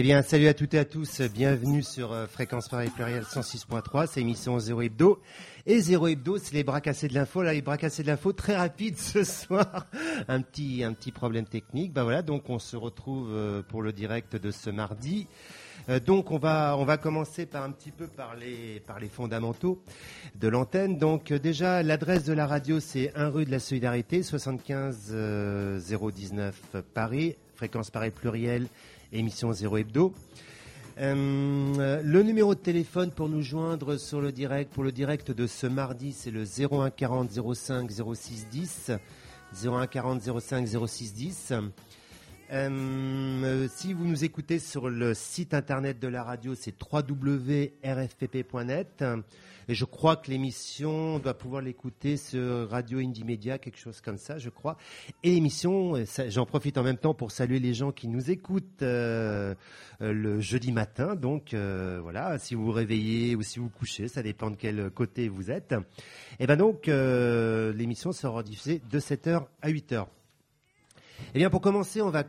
Eh bien, salut à toutes et à tous. Bienvenue sur euh, Fréquence Paris Pluriel 106.3. C'est émission Zéro Hebdo. Et Zéro Hebdo, c'est les bras cassés de l'info. Là, les bras cassés de l'info, très rapide ce soir. Un petit, un petit problème technique. Ben voilà, donc on se retrouve euh, pour le direct de ce mardi. Euh, donc on va on va commencer par un petit peu par les par les fondamentaux de l'antenne. Donc déjà l'adresse de la radio c'est 1 rue de la Solidarité 75 019 Paris, fréquence Paris pluriel émission Zéro Hebdo. Euh, le numéro de téléphone pour nous joindre sur le direct, pour le direct de ce mardi, c'est le 01 40 05 06 10. 01 40 05 06 10. Si vous nous écoutez sur le site internet de la radio, c'est www.rfpp.net. Et je crois que l'émission doit pouvoir l'écouter sur Radio Indie Media, quelque chose comme ça, je crois. Et l'émission, j'en profite en même temps pour saluer les gens qui nous écoutent euh, euh, le jeudi matin. Donc euh, voilà, si vous vous réveillez ou si vous couchez, ça dépend de quel côté vous êtes. Et ben donc l'émission sera diffusée de 7h à 8h. Eh bien pour commencer, on va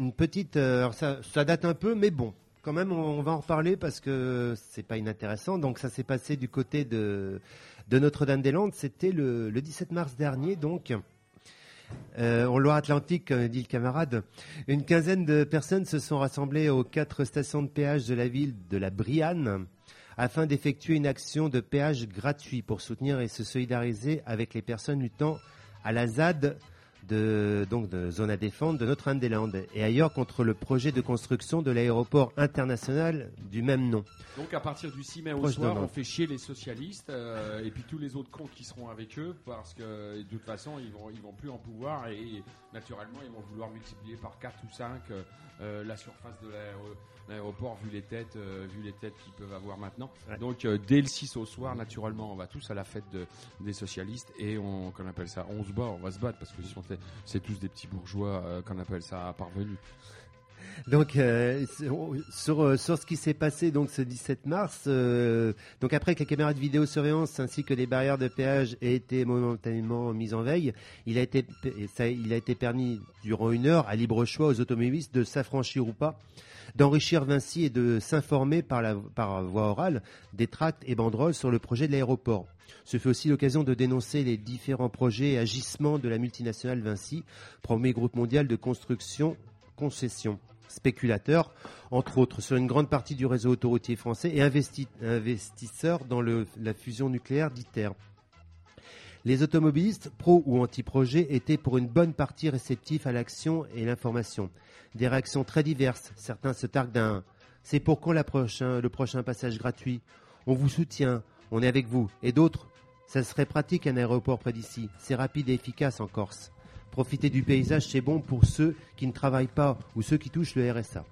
une petite, ça, ça date un peu, mais bon, quand même, on va en reparler parce que c'est pas inintéressant. Donc, ça s'est passé du côté de, de Notre-Dame-des-Landes. C'était le, 17 mars dernier, donc. Euh, en Loire-Atlantique, comme dit le camarade, une quinzaine de personnes se sont rassemblées aux quatre stations de péage de la ville de la Brianne afin d'effectuer une action de péage gratuit pour soutenir et se solidariser avec les personnes luttant à la ZAD de, donc de zone à défendre de Notre-Dame-des-Landes et ailleurs contre le projet de construction de l'aéroport international du même nom. Donc à partir du 6 mai au soir, on fait chier les socialistes euh, et puis tous les autres cons qui seront avec eux parce que de toute façon ils vont ils vont plus en pouvoir et naturellement ils vont vouloir multiplier par 4 ou 5 euh, euh, la surface de l'aéroport vu les têtes vu les têtes qu'ils peuvent avoir maintenant. Donc dès le 6 au soir, naturellement, on va tous à la fête des socialistes et on qu'on appelle ça, on se bat, on va se battre parce que si on c'est tous des petits bourgeois euh, qu'on appelle ça parvenus. Donc euh, sur, euh, sur ce qui s'est passé donc ce 17 mars, donc après que les caméras de vidéosurveillance ainsi que les barrières de péage aient été momentanément mises en veille, il a été ça, il a été permis durant une heure à libre choix aux automobilistes de s'affranchir ou pas d'enrichir Vinci et de s'informer par, voie orale des tracts et banderoles sur le projet de l'aéroport. Ce fut aussi l'occasion de dénoncer les différents projets et agissements de la multinationale Vinci, premier groupe mondial de construction concession spéculateur, entre autres, sur une grande partie du réseau autoroutier français et investisseur dans la fusion nucléaire d'ITER. Les automobilistes, pro ou anti-projet, étaient pour une bonne partie réceptifs à l'action et l'information. Des réactions très diverses. Certains se targuent d'un C'est pour quand le prochain passage gratuit? On vous soutient, on est avec vous. Et d'autres Ça serait pratique un aéroport près d'ici. C'est rapide et efficace en Corse. Profiter du paysage, c'est bon pour ceux qui ne travaillent pas ou ceux qui touchent le RSA.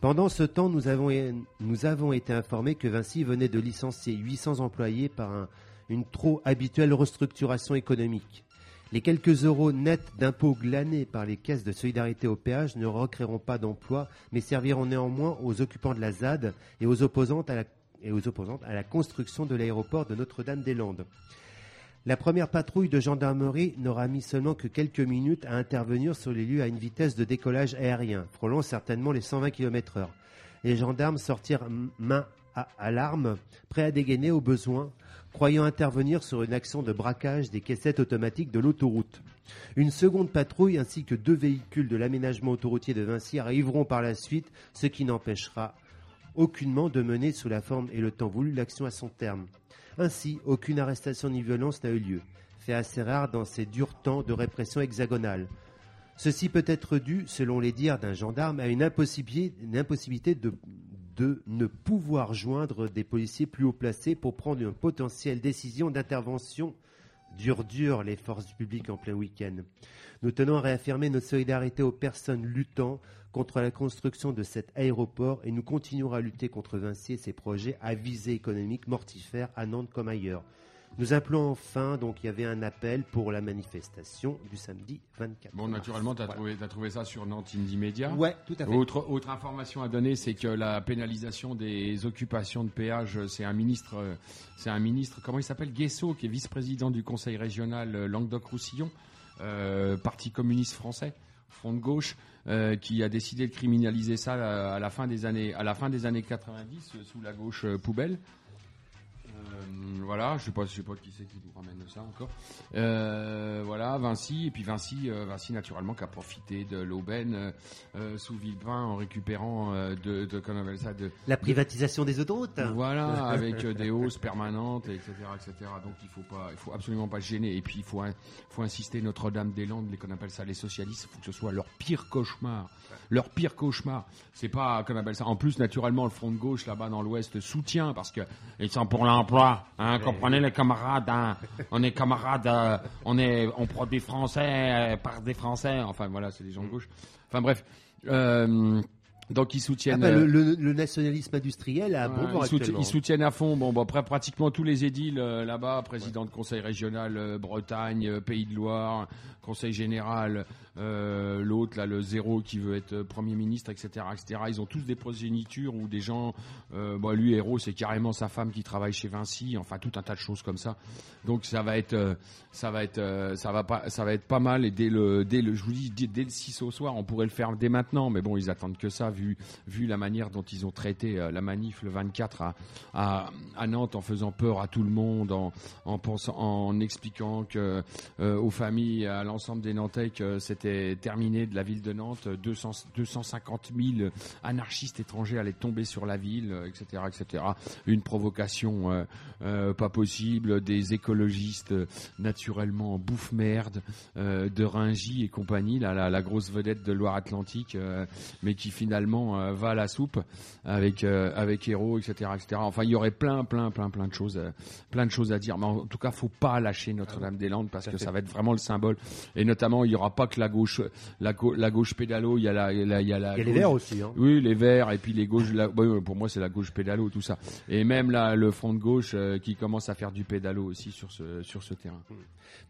Pendant ce temps, nous avons, été informés que Vinci venait de licencier 800 employés par un une trop habituelle restructuration économique. Les quelques euros nets d'impôts glanés par les caisses de solidarité au péage ne recréeront pas d'emplois, mais serviront néanmoins aux occupants de la ZAD et aux opposantes à la, à construction de l'aéroport de Notre-Dame-des-Landes. La première patrouille de gendarmerie n'aura mis seulement que quelques minutes à intervenir sur les lieux à une vitesse de décollage aérien, frôlant certainement les 120 km heure. Les gendarmes sortirent main à, l'arme, prêts à dégainer au besoin, croyant intervenir sur une action de braquage des caissettes automatiques de l'autoroute. Une seconde patrouille ainsi que deux véhicules de l'aménagement autoroutier de Vinci arriveront par la suite, ce qui n'empêchera aucunement de mener sous la forme et le temps voulu l'action à son terme. Ainsi, aucune arrestation ni violence n'a eu lieu, fait assez rare dans ces durs temps de répression hexagonale. Ceci peut être dû, selon les dires d'un gendarme, à une impossibilité, une impossibilité de, de ne pouvoir joindre des policiers plus haut placés pour prendre une potentielle décision d'intervention Dur, dur, les forces publiques en plein week-end. Nous tenons à réaffirmer notre solidarité aux personnes luttant contre la construction de cet aéroport et nous continuerons à lutter contre Vinci et ses projets à visée économique mortifère à Nantes comme ailleurs. Nous appelons enfin, donc il y avait un appel pour la manifestation du samedi 24. Bon, naturellement, tu as, trouvé ça sur Nantes Indie Media Ouais, tout à fait. Autre, autre information à donner, c'est que la pénalisation des occupations de péage, c'est un ministre, c'est un ministre, comment il s'appelle? Guesso, qui est vice-président du conseil régional Languedoc-Roussillon, euh, parti communiste français, front de gauche. Euh, qui a décidé de criminaliser ça à la fin des années, à la fin des années 90 sous la gauche euh, poubelle. Euh, voilà, je sais pas, je sais pas qui c'est qui nous ramène ça encore. Euh, voilà, Vinci et puis Vinci, euh, Vinci naturellement qui a profité de l'aubaine sous Villepin en récupérant de, de, ça, de la privatisation des autoroutes. Voilà, avec des hausses permanentes, etc., etc. Donc il faut pas, il faut absolument pas se gêner. Et puis il faut, faut insister Notre-Dame-des-Landes, les qu'on appelle ça les socialistes, il faut que ce soit leur pire cauchemar, leur pire cauchemar. C'est pas qu'on appelle ça. En plus, naturellement, le front de gauche là-bas dans l'Ouest soutient parce que ils sont pour l'emploi. Hein, comprenez les camarades. Hein. On est camarades. Euh, on est, on produit français euh, par des Français. Enfin voilà, c'est des gens de gauche. Enfin bref. Euh, donc ils soutiennent ah bah, le, nationalisme industriel à bon ils, soutiennent, à fond. Bon, bon après pratiquement tous les édiles là-bas, président de conseil régional Bretagne, Pays de Loire, conseil général, euh, l'autre là, le zéro qui veut être premier ministre, etc., etc. Ils ont tous des progénitures ou des gens. Euh, lui, héros, c'est carrément sa femme qui travaille chez Vinci. Enfin, tout un tas de choses comme ça. Donc ça va être, euh, ça va être, euh, ça va pas, ça va être pas mal. Et dès le, dès le, je vous dis, dès, le 6 au soir, on pourrait le faire dès maintenant. Mais bon, ils attendent que ça, vu, vu la manière dont ils ont traité la manif le 24 à, à, à, Nantes, en faisant peur à tout le monde, en, en pensant, en expliquant que aux familles, à l'ensemble des Nantais que c'était terminé de la ville de Nantes, 200, 250 000 anarchistes étrangers allaient tomber sur la ville, etc., etc. Une provocation euh, euh, pas possible, des écologistes naturellement bouffe merde, euh, de Ringy et compagnie, la, la, grosse vedette de Loire-Atlantique, mais qui finalement va à la soupe avec avec Héros, etc., etc. Enfin, il y aurait plein, plein, plein, plein de choses, plein de choses à dire. Mais en tout cas, faut pas lâcher Notre-Dame-des-Landes parce que ça va être vraiment le symbole et notamment, il n'y aura pas que la gauche, la, la gauche pédalo, il y a la, il y a la. Il y a les verts aussi. Hein. Oui, les verts et puis les gauches. La, pour moi, c'est la gauche pédalo, tout ça. Et même là, le front de gauche euh, qui commence à faire du pédalo aussi sur ce sur ce terrain. Hmm.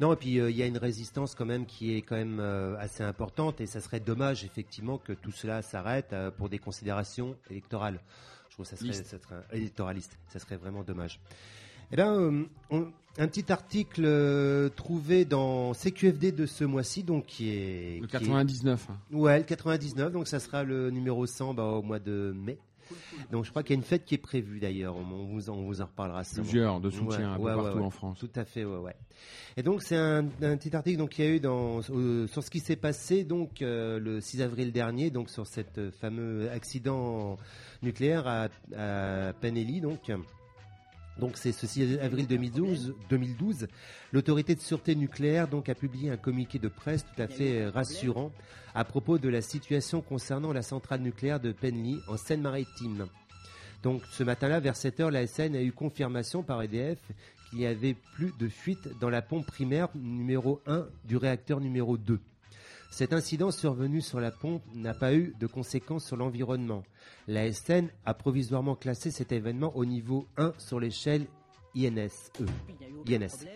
Non, et puis euh, il y a une résistance quand même qui est quand même euh, assez importante et ça serait dommage effectivement que tout cela s'arrête pour des considérations électorales. Je trouve que ça serait, ça serait électoraliste. Ça serait vraiment dommage. Eh bien, euh, un petit article euh, trouvé dans CQFD de ce mois-ci, donc qui est le 99. Ouais, le 99. Donc ça sera le numéro 100 bah, au mois de mai. Donc je crois qu'il y a une fête qui est prévue d'ailleurs. On vous en, vous en reparlera. Plusieurs de soutien partout en France. Tout à fait, ouais, ouais. Et donc c'est un, petit article donc il y a eu dans sur ce qui s'est passé donc euh, le 6 avril dernier donc sur cet fameux accident nucléaire à, à Penelli donc. Donc c'est ce 6 avril 2012, 2012 l'autorité de sûreté nucléaire donc a publié un communiqué de presse tout à fait rassurant à propos de la situation concernant la centrale nucléaire de Penly en Seine-Maritime. Donc ce matin-là, vers 7 heures, la SN a eu confirmation par EDF qu'il n'y avait plus de fuite dans la pompe primaire numéro 1 du réacteur numéro 2. Cet incident survenu sur la pompe n'a pas eu de conséquences sur l'environnement. La SN a provisoirement classé cet événement au niveau 1 sur l'échelle INS. INS.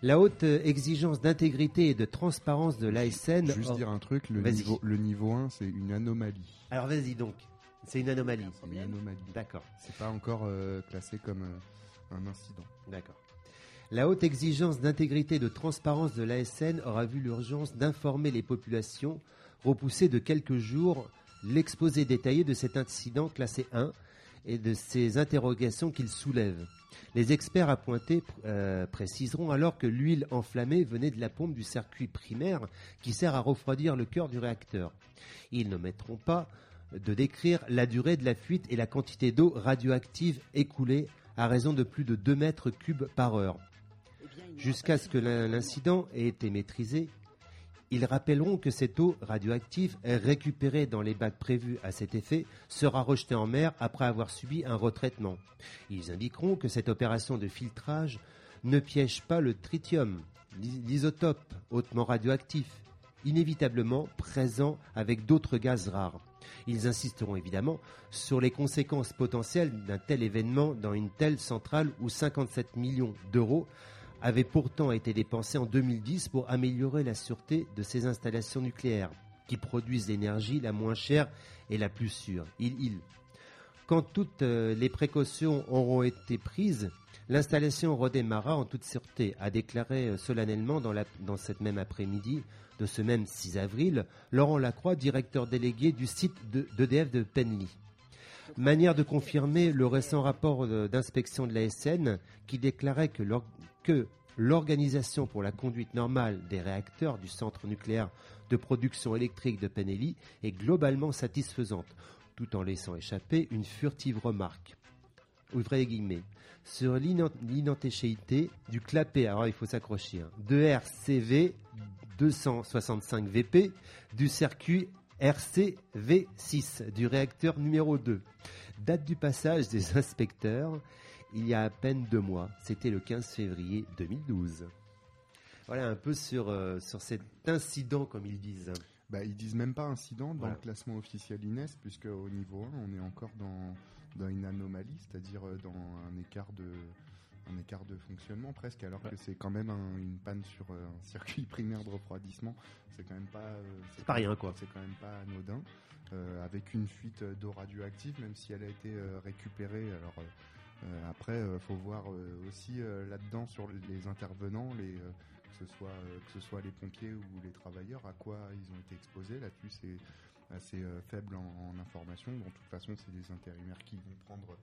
La haute exigence d'intégrité et de transparence de l'ASN. Juste dire un truc, le niveau, le niveau 1, c'est une anomalie. Alors vas-y donc. C'est une anomalie. C'est une anomalie. D'accord. C'est pas encore euh, classé comme euh, un incident. D'accord. La haute exigence d'intégrité et de transparence de l'ASN aura vu l'urgence d'informer les populations, repousser de quelques jours l'exposé détaillé de cet incident classé 1 et de ces interrogations qu'il soulève. Les experts appointés euh, préciseront alors que l'huile enflammée venait de la pompe du circuit primaire qui sert à refroidir le cœur du réacteur. Ils ne mettront pas de décrire la durée de la fuite et la quantité d'eau radioactive écoulée à raison de plus de 2 mètres cubes par heure. Jusqu'à ce que l'incident ait été maîtrisé, ils rappelleront que cette eau radioactive, récupérée dans les bacs prévus à cet effet, sera rejetée en mer après avoir subi un retraitement. Ils indiqueront que cette opération de filtrage ne piège pas le tritium, l'isotope hautement radioactif, inévitablement présent avec d'autres gaz rares. Ils insisteront évidemment sur les conséquences potentielles d'un tel événement dans une telle centrale où 57 millions d'euros avaient pourtant été dépensés en 2010 pour améliorer la sûreté de ces installations nucléaires qui produisent l'énergie la moins chère et la plus sûre. Il, Quand toutes euh, les précautions auront été prises, l'installation redémarra en toute sûreté, a déclaré euh, solennellement dans, cette même après-midi de ce même 6 avril, Laurent Lacroix, directeur délégué du site d'EDF de, Penly. Manière de confirmer le récent rapport d'inspection de la SN qui déclarait que l'Organisation pour la conduite normale des réacteurs du centre nucléaire de production électrique de Penly est globalement satisfaisante, tout en laissant échapper une furtive remarque. Ouvrez guillemets. Sur l'inantéchéité du clapet, alors il faut s'accrocher, hein, de RCV 265 VP du circuit RCV6 du réacteur numéro 2. Date du passage des inspecteurs, il y a à peine deux mois, c'était le 15 février 2012. Voilà un peu sur, euh, sur cet incident, comme ils disent. Bah, ils disent même pas incident dans le classement officiel INES, puisque au niveau 1, on est encore dans, dans une anomalie, c'est-à-dire euh, dans un écart de un écart de fonctionnement presque, alors que c'est quand même une panne sur euh, un circuit primaire de refroidissement. C'est quand même pas. Euh, c'est pas rien quoi. C'est quand même pas anodin. Euh, avec une fuite d'eau radioactive, même si elle a été récupérée. Alors après, faut voir aussi là-dedans sur les intervenants, les que ce soit que ce soit les pompiers ou les travailleurs, à quoi ils ont été exposés. Là-dessus, c'est assez faible en, en, information. de toute façon, c'est des intérimaires qui vont prendre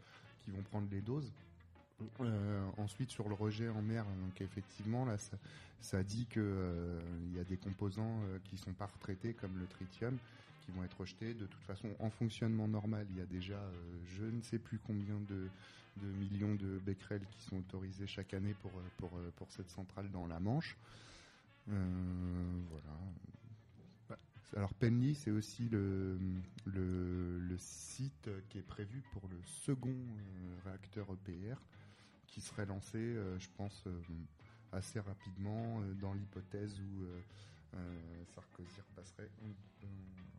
qui vont prendre les doses. Euh, ensuite sur le rejet en mer, donc effectivement là ça, dit que euh, il y a des composants euh, qui sont pas retraités comme le tritium qui vont être rejetés. De toute façon, en fonctionnement normal, il y a déjà je ne sais plus combien de, millions de becquerels qui sont autorisés chaque année pour pour, pour cette centrale dans la Manche. voilà. Alors Penly, c'est aussi le, le, le, site qui est prévu pour le second réacteur EPR qui serait lancé, euh, je pense, euh, assez rapidement euh, dans l'hypothèse où Sarkozy repasserait en, 2012.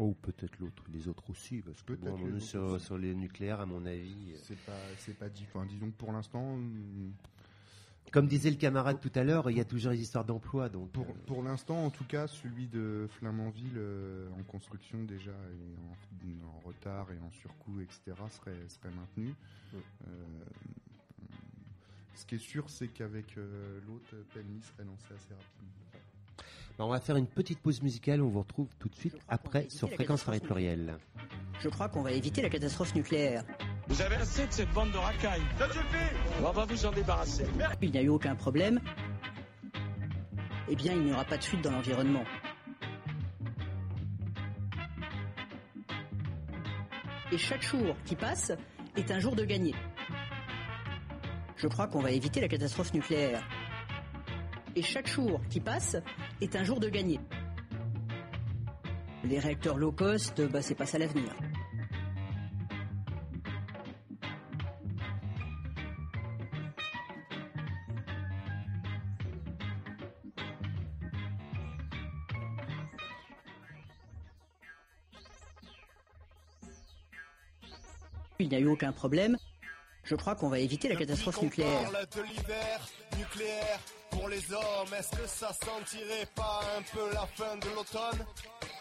Oh, peut-être l'autre, les autres aussi, parce que sur, sur, les nucléaires, à mon avis. C'est pas, c'est pas dit. disons que pour l'instant, comme disait le camarade tout à l'heure, il y a toujours des histoires d'emploi. Donc pour, pour l'instant, en tout cas, celui de Flamanville en construction déjà et en, retard et en surcoût, etc., serait, serait maintenu. Euh, ce qui est sûr, c'est qu'avec euh, l'autre, Pelmi serait lancé assez rapidement. Bah, on va faire une petite pause musicale. On vous retrouve tout de suite après sur Fréquence Paris Pluriel. Je crois qu'on va éviter la catastrophe nucléaire. Vous avez assez de cette bande de racailles. Ça suffit On va vous en débarrasser. Il n'y a eu aucun problème. Eh bien, il n'y aura pas de fuite dans l'environnement. Et chaque jour qui passe est un jour de gagné. Je crois qu'on va éviter la catastrophe nucléaire. Et chaque jour qui passe est un jour de gagné. Les réacteurs low cost, bah, c'est pas ça l'avenir. Il n'y a eu aucun problème. Je crois qu'on va éviter la catastrophe nucléaire. nucléaire pour les hommes, est-ce que ça sentirait pas un peu la fin de l'automne?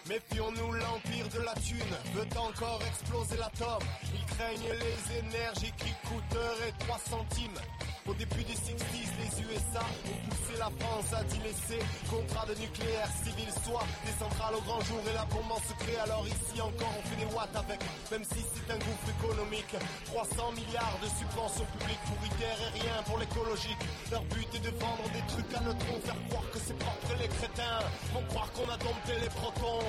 Méfions-nous, l'empire de la thune veut encore exploser l'atome. Ils craignent les énergies qui coûteraient 3 centimes. Au début des 60s, les USA ont poussé la France à d'y laisser contrat de nucléaire civil, soit des centrales au grand jour et la bombe en secret. Alors ici encore, on fait des watts avec, même si c'est un gouffre économique. 300 milliards de subventions publiques pour ITER et rien pour l'écologique. Leur but est de vendre des trucs à neutrons, faire croire que c'est propre les crétins vont croire qu'on a dompté les protons.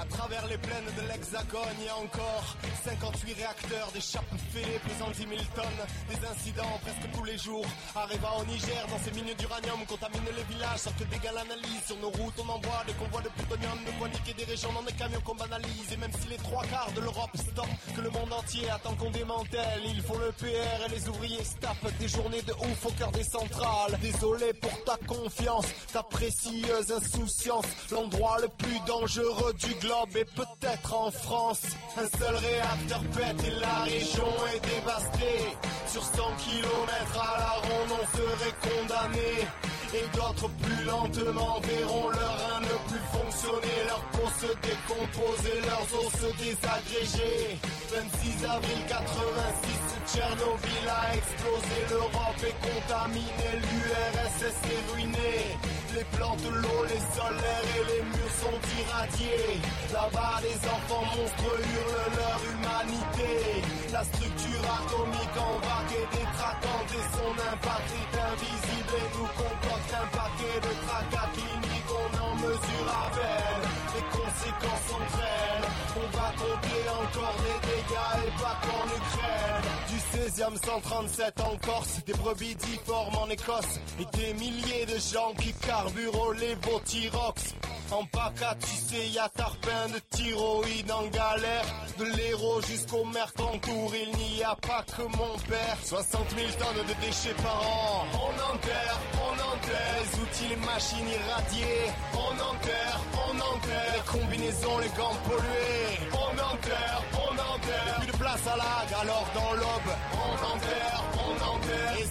À travers les plaines de l'Hexagone, il y a encore 58 réacteurs, des chapes fêlées pesant 10 000 tonnes. Des incidents presque tous les jours. Arrivant au Niger, dans ces mines d'uranium, contaminent les villages sans que d'égal analyse. Sur nos routes, on envoie des convois de plutonium, de pourquoi niquer des régions dans des camions qu'on banalise Et même si les trois quarts de l'Europe stop Que le monde entier attend qu'on démantèle Ils font le PR et les ouvriers se Des journées de ouf au cœur des centrales Désolé pour ta confiance, ta précieuse insouciance L'endroit le plus dangereux du globe est peut-être en France Un seul réacteur pète et la région est dévastée. Sur 100 km à la ronde on serait condamné et d'autres plus lentement verront leur rein ne plus fonctionner, leur peau se décomposer, leurs os se désagréger. 26 avril 86, Tchernobyl a explosé, l'Europe est contaminée, l'URSS est ruinée. Les plantes, l'eau, les solaires et les murs sont irradiés. Là-bas, les enfants monstres hurlent leur humanité. La structure atomique en vague et détraquante et son impact est invisible et nous comporte un paquet de tracas cliniques. On en mesure à peine les conséquences réelles. On va compter encore les dégâts et pas qu'en Ukraine. 16e 137 en Corse, des brebis difformes en Écosse et des milliers de gens qui carburent au Levothyrox. En PACA, tu sais, y a tarpin de thyroïde en galère. De l'héros jusqu'au mercantour, il n'y a pas que mon père. 60 000 tonnes de déchets par an. On enterre, on enterre. Les outils, les machines irradiées. On enterre, on enterre. Les combinaisons, les gants pollués. On enterre, on enterre. Plus de place à l'agre, alors dans l'aube.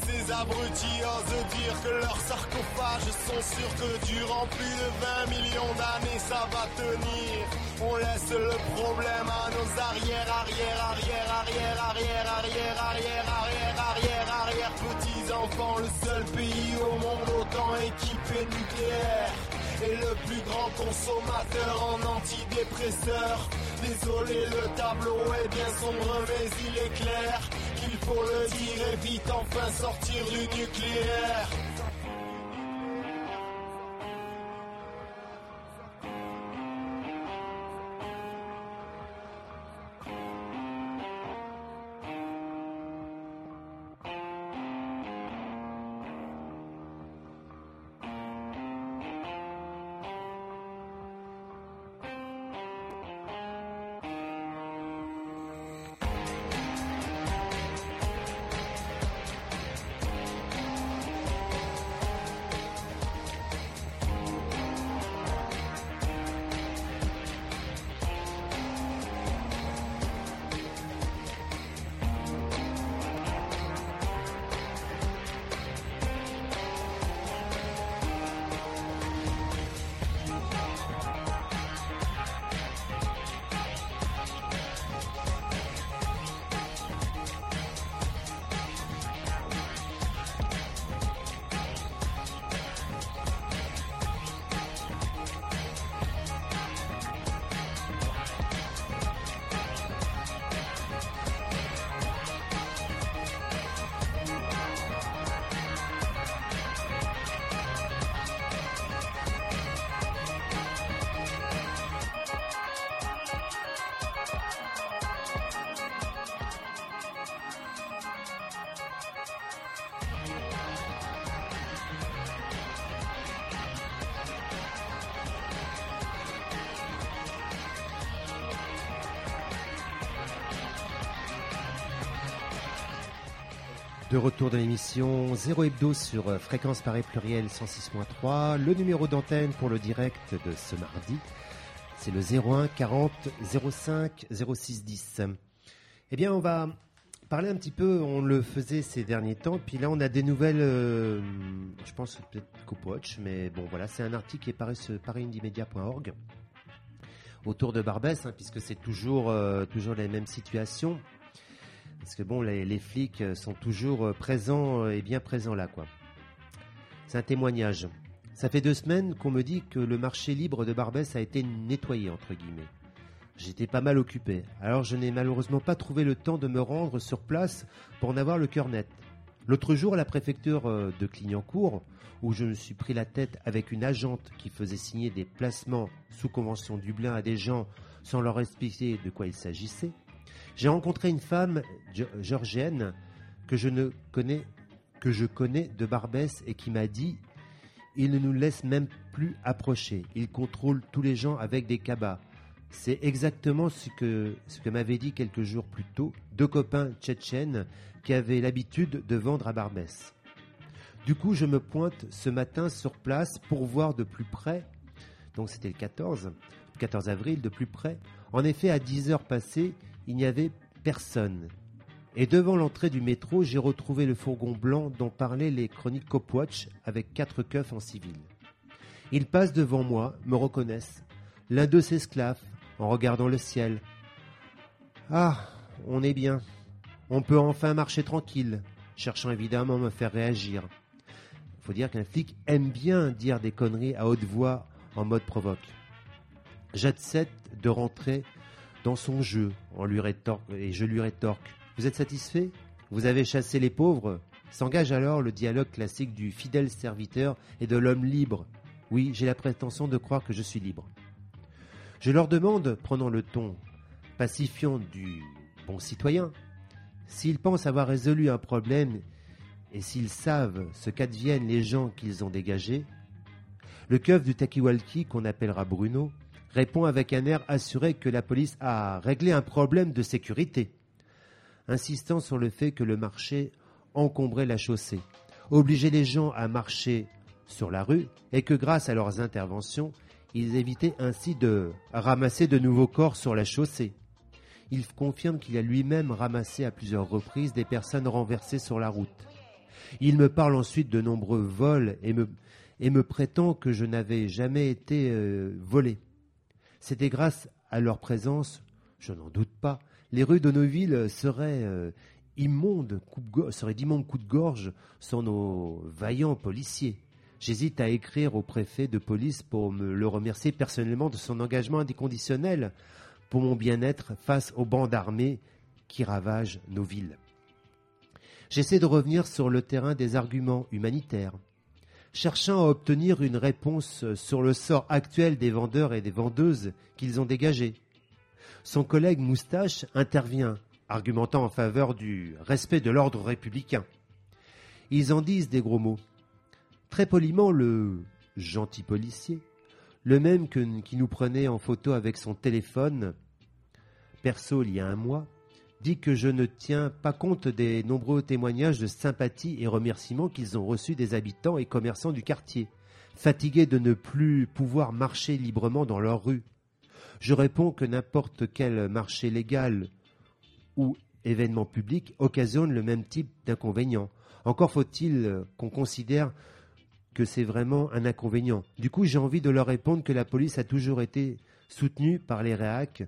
Ces abrutis osent dire que leurs sarcophages sont sûrs que durant plus de 20 millions d'années ça va tenir. On laisse le problème à nos arrière, arrière, arrière, arrière, arrière, arrière, arrière, arrière, arrière, arrière, petits enfants, le seul pays au monde autant équipé nucléaire. Et le plus grand consommateur en antidépresseurs. Désolé, le tableau est bien sombre, mais il est clair faut le dire et vite enfin sortir du nucléaire. Retour de l'émission 0 Hebdo sur euh, fréquence Paris pluriel 106.3. Le numéro d'antenne pour le direct de ce mardi, c'est le 01 40 05 06 10. Eh bien, on va parler un petit peu, on le faisait ces derniers temps, puis là on a des nouvelles, euh, je pense peut-être Copwatch, mais bon voilà, c'est un article qui est paru sur parisindimedia.org autour de Barbès, hein, puisque c'est toujours, euh, toujours les mêmes situations. Parce que bon, les, flics sont toujours euh, présents euh, et bien présents là, quoi. C'est un témoignage. Ça fait deux semaines qu'on me dit que le marché libre de Barbès a été nettoyé, entre guillemets. J'étais pas mal occupé, alors je n'ai malheureusement pas trouvé le temps de me rendre sur place pour en avoir le cœur net. L'autre jour, à la préfecture euh, de Clignancourt, où je me suis pris la tête avec une agente qui faisait signer des placements sous convention Dublin à des gens sans leur expliquer de quoi il s'agissait, j'ai rencontré une femme georgienne que je ne connais que je connais de Barbès et qui m'a dit il ne nous laisse même plus approcher. Il contrôle tous les gens avec des cabas. C'est exactement ce que, ce que m'avaient dit quelques jours plus tôt deux copains tchétchènes qui avaient l'habitude de vendre à Barbès. Du coup, je me pointe ce matin sur place pour voir de plus près, donc c'était le 14, 14 avril, de plus près. En effet, à 10 heures passées, il n'y avait personne. Et devant l'entrée du métro, j'ai retrouvé le fourgon blanc dont parlaient les chroniques Copwatch avec quatre keufs en civil. Ils passent devant moi, me reconnaissent. L'un d'eux s'esclave en regardant le ciel. Ah, on est bien. On peut enfin marcher tranquille, cherchant évidemment à me faire réagir. Faut dire qu'un flic aime bien dire des conneries à haute voix en mode provoque. J'accepte de rentrer dans son jeu et je lui rétorque. Vous êtes satisfait? Vous avez chassé les pauvres? S'engage alors le dialogue classique du fidèle serviteur et de l'homme libre. Oui, j'ai la prétention de croire que je suis libre. Je leur demande, prenant le ton pacifiant du bon citoyen, s'ils pensent avoir résolu un problème et s'ils savent ce qu'adviennent les gens qu'ils ont dégagés. Le keuf du Takiwalki, qu'on appellera Bruno, répond avec un air assuré que la police a réglé un problème de sécurité, insistant sur le fait que le marché encombrait la chaussée, obligeait les gens à marcher sur la rue et que grâce à leurs interventions, ils évitaient ainsi de ramasser de nouveaux corps sur la chaussée. Il confirme qu'il a lui-même ramassé à plusieurs reprises des personnes renversées sur la route. Il me parle ensuite de nombreux vols et me, prétend que je n'avais jamais été euh, volé. C'était grâce à leur présence, je n'en doute pas, les rues de nos villes seraient euh, immondes, seraient d'immondes coups de gorge sans nos vaillants policiers. J'hésite à écrire au préfet de police pour me le remercier personnellement de son engagement indéconditionnel pour mon bien-être face aux bandes armées qui ravagent nos villes. J'essaie de revenir sur le terrain des arguments humanitaires cherchant à obtenir une réponse sur le sort actuel des vendeurs et des vendeuses qu'ils ont dégagés. Son collègue Moustache intervient, argumentant en faveur du respect de l'ordre républicain. Ils en disent des gros mots. Très poliment, le gentil policier, le même qui nous prenait en photo avec son téléphone, perso il y a un mois, dit que je ne tiens pas compte des nombreux témoignages de sympathie et remerciements qu'ils ont reçus des habitants et commerçants du quartier, fatigués de ne plus pouvoir marcher librement dans leur rue. Je réponds que n'importe quel marché légal ou événement public occasionne le même type d'inconvénient. Encore faut-il qu'on considère que c'est vraiment un inconvénient. Du coup, j'ai envie de leur répondre que la police a toujours été soutenue par les réacs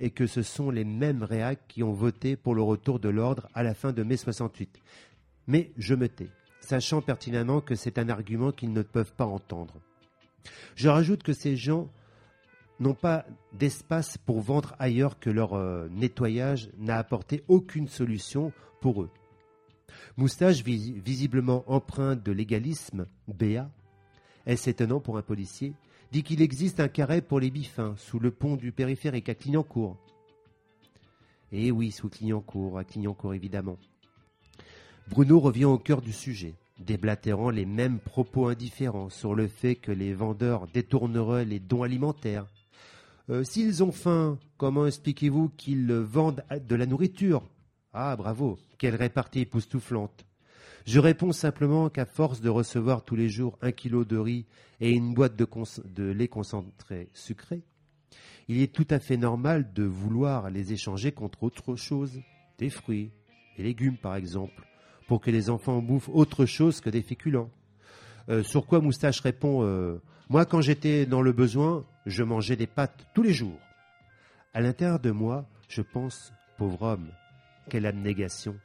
et que ce sont les mêmes réacs qui ont voté pour le retour de l'ordre à la fin de mai 68. Mais je me tais, sachant pertinemment que c'est un argument qu'ils ne peuvent pas entendre. Je rajoute que ces gens n'ont pas d'espace pour vendre ailleurs que leur euh, nettoyage n'a apporté aucune solution pour eux. Moustache, visiblement empreint de légalisme, Béa, est-ce étonnant pour un policier, dit qu'il existe un carré pour les bifins sous le pont du périphérique à Clignancourt. Eh oui, sous Clignancourt, à Clignancourt évidemment. Bruno revient au cœur du sujet, déblatérant les mêmes propos indifférents sur le fait que les vendeurs détourneraient les dons alimentaires. Euh, s'ils ont faim, comment expliquez-vous qu'ils vendent de la nourriture? Ah, bravo, quelle répartie époustouflante je réponds simplement qu'à force de recevoir tous les jours un kilo de riz et une boîte de, lait concentré sucré, il est tout à fait normal de vouloir les échanger contre autre chose, des fruits et légumes par exemple, pour que les enfants bouffent autre chose que des féculents. Euh, sur quoi Moustache répond euh, Moi, quand j'étais dans le besoin, je mangeais des pâtes tous les jours. À l'intérieur de moi, je pense Pauvre homme, quelle abnégation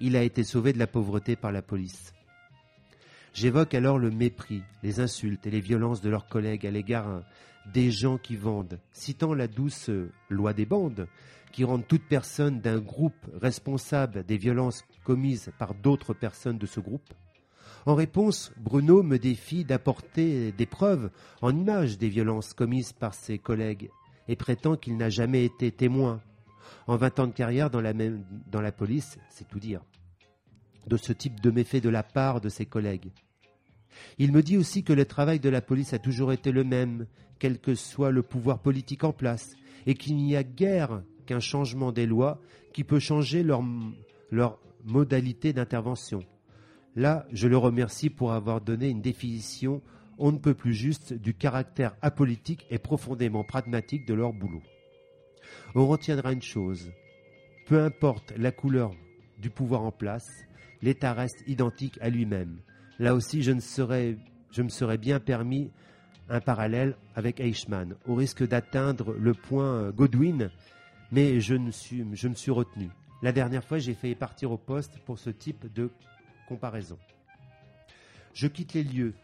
il a été sauvé de la pauvreté par la police. J'évoque alors le mépris, les insultes et les violences de leurs collègues à l'égard des gens qui vendent, citant la douce loi des bandes, qui rendent toute personne d'un groupe responsable des violences commises par d'autres personnes de ce groupe. En réponse, Bruno me défie d'apporter des preuves en images des violences commises par ses collègues et prétend qu'il n'a jamais été témoin en 20 ans de carrière dans la, même, police, c'est tout dire, de ce type de méfait de la part de ses collègues. Il me dit aussi que le travail de la police a toujours été le même, quel que soit le pouvoir politique en place, et qu'il n'y a guère qu'un changement des lois qui peut changer leur modalité d'intervention. Là, je le remercie pour avoir donné une définition on ne peut plus juste du caractère apolitique et profondément pragmatique de leur boulot. On retiendra une chose, peu importe la couleur du pouvoir en place, l'État reste identique à lui-même. Là aussi, je, me serais bien permis un parallèle avec Eichmann, au risque d'atteindre le point Godwin, mais je, me suis retenu. La dernière fois, j'ai failli partir au poste pour ce type de comparaison. Je quitte les lieux,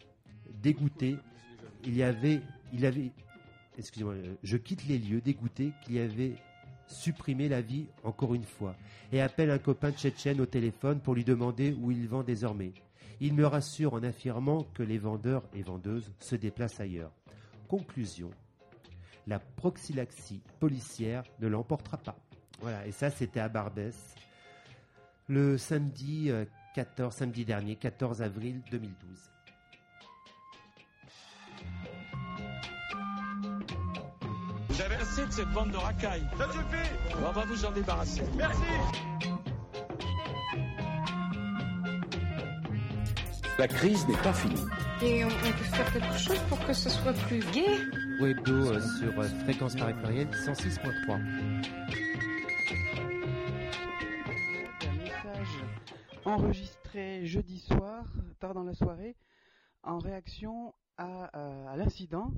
dégoûté. Il y avait, excusez-moi, je quitte les lieux dégoûté qu'il y avait supprimé la vie encore une fois et appelle un copain tchétchène au téléphone pour lui demander où il vend désormais. Il me rassure en affirmant que les vendeurs et vendeuses se déplacent ailleurs. Conclusion. La proxylaxie policière ne l'emportera pas. Voilà, et ça c'était à Barbès le samedi 14, euh, samedi dernier, 14 avril 2012. De cette bande de racailles. Ça suffit On va vous en débarrasser. Merci La crise n'est pas finie. Et on, peut faire quelque chose pour que ce soit plus gai? Webdo euh, sur euh, fréquence caractérielle 106.3. enregistré jeudi soir, tard dans la soirée, en réaction à, euh, l'incident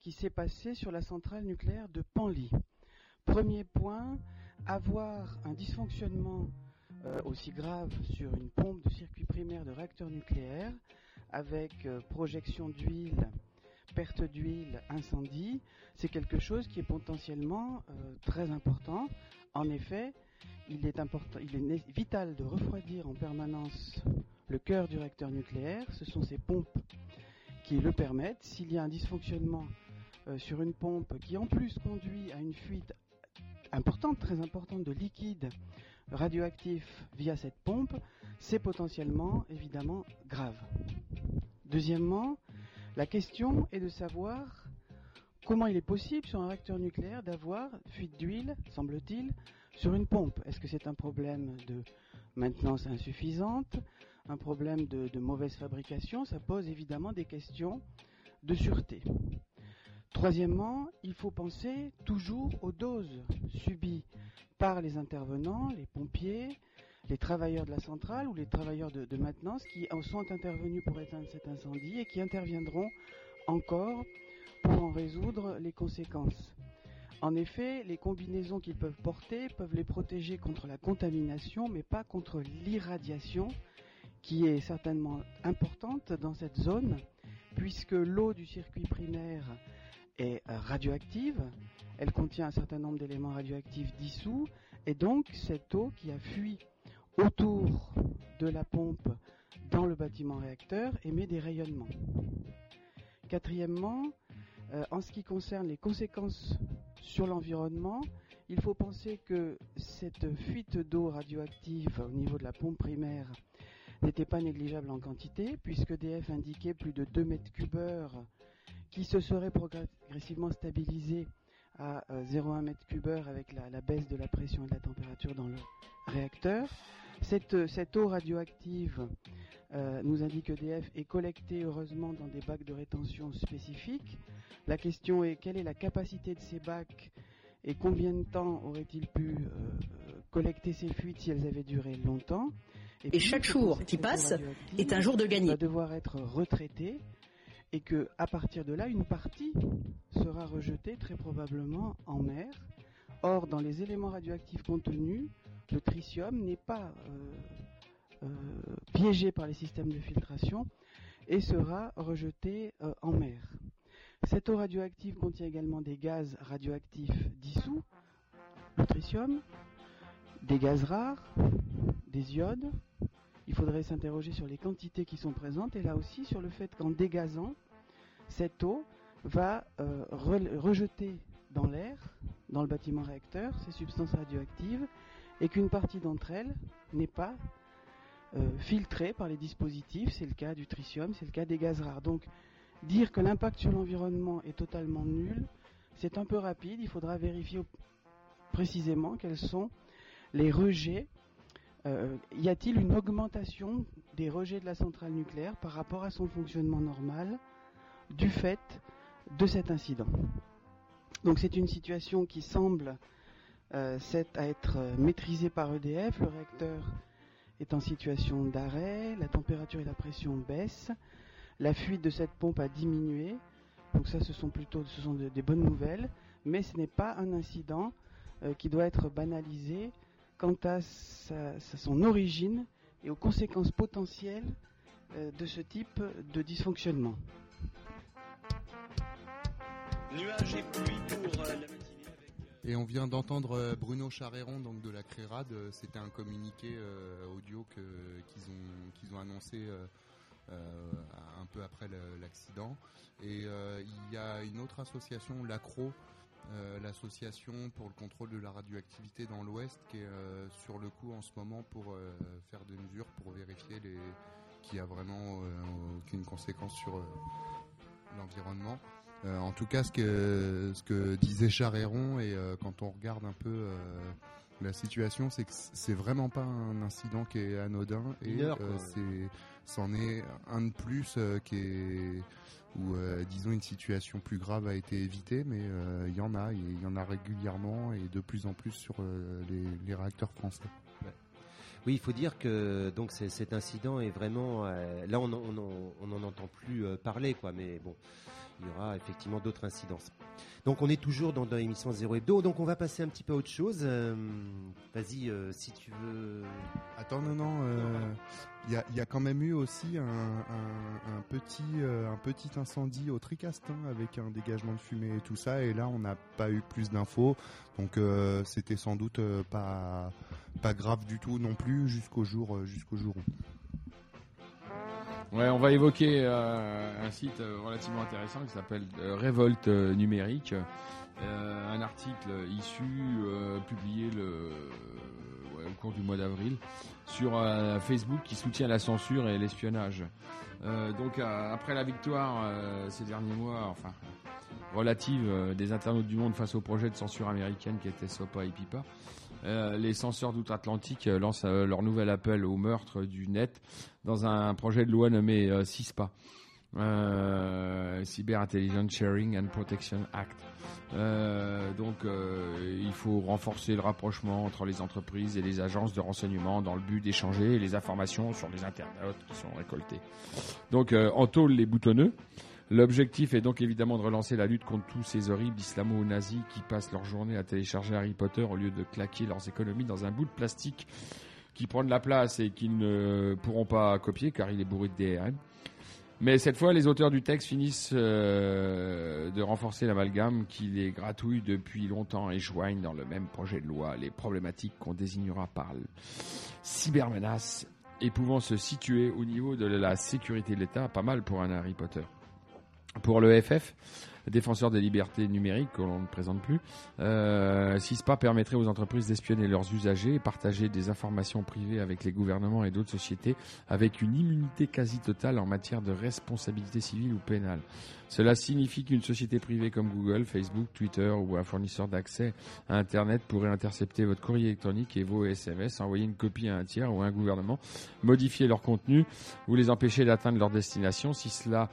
qui s'est passé sur la centrale nucléaire de Panly. Premier point, avoir un dysfonctionnement euh, aussi grave sur une pompe de circuit primaire de réacteur nucléaire avec euh, projection d'huile, perte d'huile, incendie, c'est quelque chose qui est potentiellement très important. En effet, il est, important, il est vital de refroidir en permanence le cœur du réacteur nucléaire. Ce sont ces pompes qui le permettent. S'il y a un dysfonctionnement euh, sur une pompe qui en plus conduit à une fuite importante, très importante de liquide radioactif via cette pompe, c'est potentiellement évidemment grave. Deuxièmement, la question est de savoir comment il est possible sur un réacteur nucléaire d'avoir fuite d'huile, semble-t-il, sur une pompe. Est-ce que c'est un problème de maintenance insuffisante, un problème de, mauvaise fabrication? Ça pose évidemment des questions de sûreté. Troisièmement, il faut penser toujours aux doses subies par les intervenants, les pompiers, les travailleurs de la centrale ou les travailleurs de, maintenance qui sont intervenus pour éteindre cet incendie et qui interviendront encore pour en résoudre les conséquences. En effet, les combinaisons qu'ils peuvent porter peuvent les protéger contre la contamination, mais pas contre l'irradiation, qui est certainement importante dans cette zone, puisque l'eau du circuit primaire est radioactive, elle contient un certain nombre d'éléments radioactifs dissous, et donc cette eau qui a fui autour de la pompe dans le bâtiment réacteur émet des rayonnements. Quatrièmement, euh, en ce qui concerne les conséquences sur l'environnement, il faut penser que cette fuite d'eau radioactive au niveau de la pompe primaire n'était pas négligeable en quantité, puisque DF indiquait plus de 2 mètres cubes qui se seraient progressivement stabilisés à 0,1 euh, mètre cube avec la, baisse de la pression et de la température dans le réacteur. Cette, eau radioactive, euh, nous indique EDF, est collectée heureusement dans des bacs de rétention spécifiques. La question est quelle est la capacité de ces bacs et combien de temps auraient-ils pu euh, collecter ces fuites si elles avaient duré longtemps? Et, chaque jour qui passe est un jour de gagné. va devoir être retraité et que à partir de là, une partie sera rejetée très probablement en mer. Or, dans les éléments radioactifs contenus, le tritium n'est pas euh, euh, piégé par les systèmes de filtration et sera rejeté en mer. Cette eau radioactive contient également des gaz radioactifs dissous, le tritium, des gaz rares, des iodes. Il faudrait s'interroger sur les quantités qui sont présentes et là aussi sur le fait qu'en dégazant, cette eau va euh, rejeter dans l'air, dans le bâtiment réacteur, ces substances radioactives et qu'une partie d'entre elles n'est pas filtrés par les dispositifs. C'est le cas du tritium, c'est le cas des gaz rares. Donc dire que l'impact sur l'environnement est totalement nul, c'est un peu rapide. Il faudra vérifier précisément quels sont les rejets. Y a-t-il une augmentation des rejets de la centrale nucléaire par rapport à son fonctionnement normal du fait de cet incident? Donc c'est une situation qui semble euh, être euh, maîtrisée par EDF. Le réacteur est en situation d'arrêt, la température et la pression baissent, la fuite de cette pompe a diminué. Donc ça, ce sont plutôt sont des bonnes nouvelles, mais ce n'est pas un incident euh, qui doit être banalisé quant à son origine et aux conséquences potentielles de ce type de dysfonctionnement. Nuages et pluie pour euh, la matinée. Et on vient d'entendre euh, Bruno Charéron donc de la CRERAD. Euh, c'était un communiqué audio qu'ils ont qu'ils ont annoncé un peu après l'accident. Et il y a une autre association, l'ACRO, l'association pour le contrôle de la radioactivité dans l'Ouest, qui est sur le coup en ce moment pour faire des mesures pour vérifier qu'il n'y a vraiment aucune conséquence sur l'environnement. Euh, en tout cas, ce que, ce que disait Charéron, et euh, quand on regarde un peu euh, la situation, c'est que c'est vraiment pas un incident qui est anodin, et c'est c'en est un de plus qui est où disons une situation plus grave a été évitée, mais il y en a, il y en a régulièrement et de plus en plus sur les, réacteurs français. Oui, il faut dire que donc cet incident est vraiment là on n'en entend plus parler quoi, mais bon il y aura effectivement d'autres incidences. Donc on est toujours dans, l'émission Zéro Hebdo, donc on va passer un petit peu à autre chose. Euh, vas-y, euh, si tu veux. Attends, non, non. Euh, il y, a, quand même eu aussi un, petit, un petit incendie au Tricastin avec un dégagement de fumée et tout ça. Et là, on n'a pas eu plus d'infos. Donc c'était sans doute pas, pas grave du tout non plus jusqu'au jour, jusqu'au jour où. Ouais, on va évoquer euh, un site euh, relativement intéressant qui s'appelle euh, Révolte numérique. un article issu, publié au cours du mois d'avril, sur Facebook qui soutient la censure et l'espionnage. donc après la victoire ces derniers mois, enfin relative des internautes du monde face au projet de censure américaine qui était SOPA et PIPA, euh, les censeurs d'outre-Atlantique euh, lancent euh, leur nouvel appel au meurtre du net dans un projet de loi nommé CISPA. Cyber Intelligence Sharing and Protection Act. donc, il faut renforcer le rapprochement entre les entreprises et les agences de renseignement dans le but d'échanger les informations sur les internautes qui sont récoltés. Donc, en tôle les boutonneux. L'objectif est donc évidemment de relancer la lutte contre tous ces horribles islamo-nazis qui passent leur journée à télécharger Harry Potter au lieu de claquer leurs économies dans un bout de plastique qui prend de la place et qu'ils ne pourront pas copier car il est bourré de DRM. Mais cette fois, les auteurs du texte finissent euh, de renforcer l'amalgame qui les gratouille depuis longtemps et joignent dans le même projet de loi les problématiques qu'on désignera par cybermenace et pouvant se situer au niveau de la sécurité de l'État, pas mal pour un Harry Potter. Pour le FF, défenseur des libertés numériques, que l'on ne présente plus, euh, CISPA permettrait aux entreprises d'espionner leurs usagers et partager des informations privées avec les gouvernements et d'autres sociétés avec une immunité quasi totale en matière de responsabilité civile ou pénale. Cela signifie qu'une société privée comme Google, Facebook, Twitter ou un fournisseur d'accès à Internet pourrait intercepter votre courrier électronique et vos SMS, envoyer une copie à un tiers ou à un gouvernement, modifier leur contenu ou les empêcher d'atteindre leur destination si cela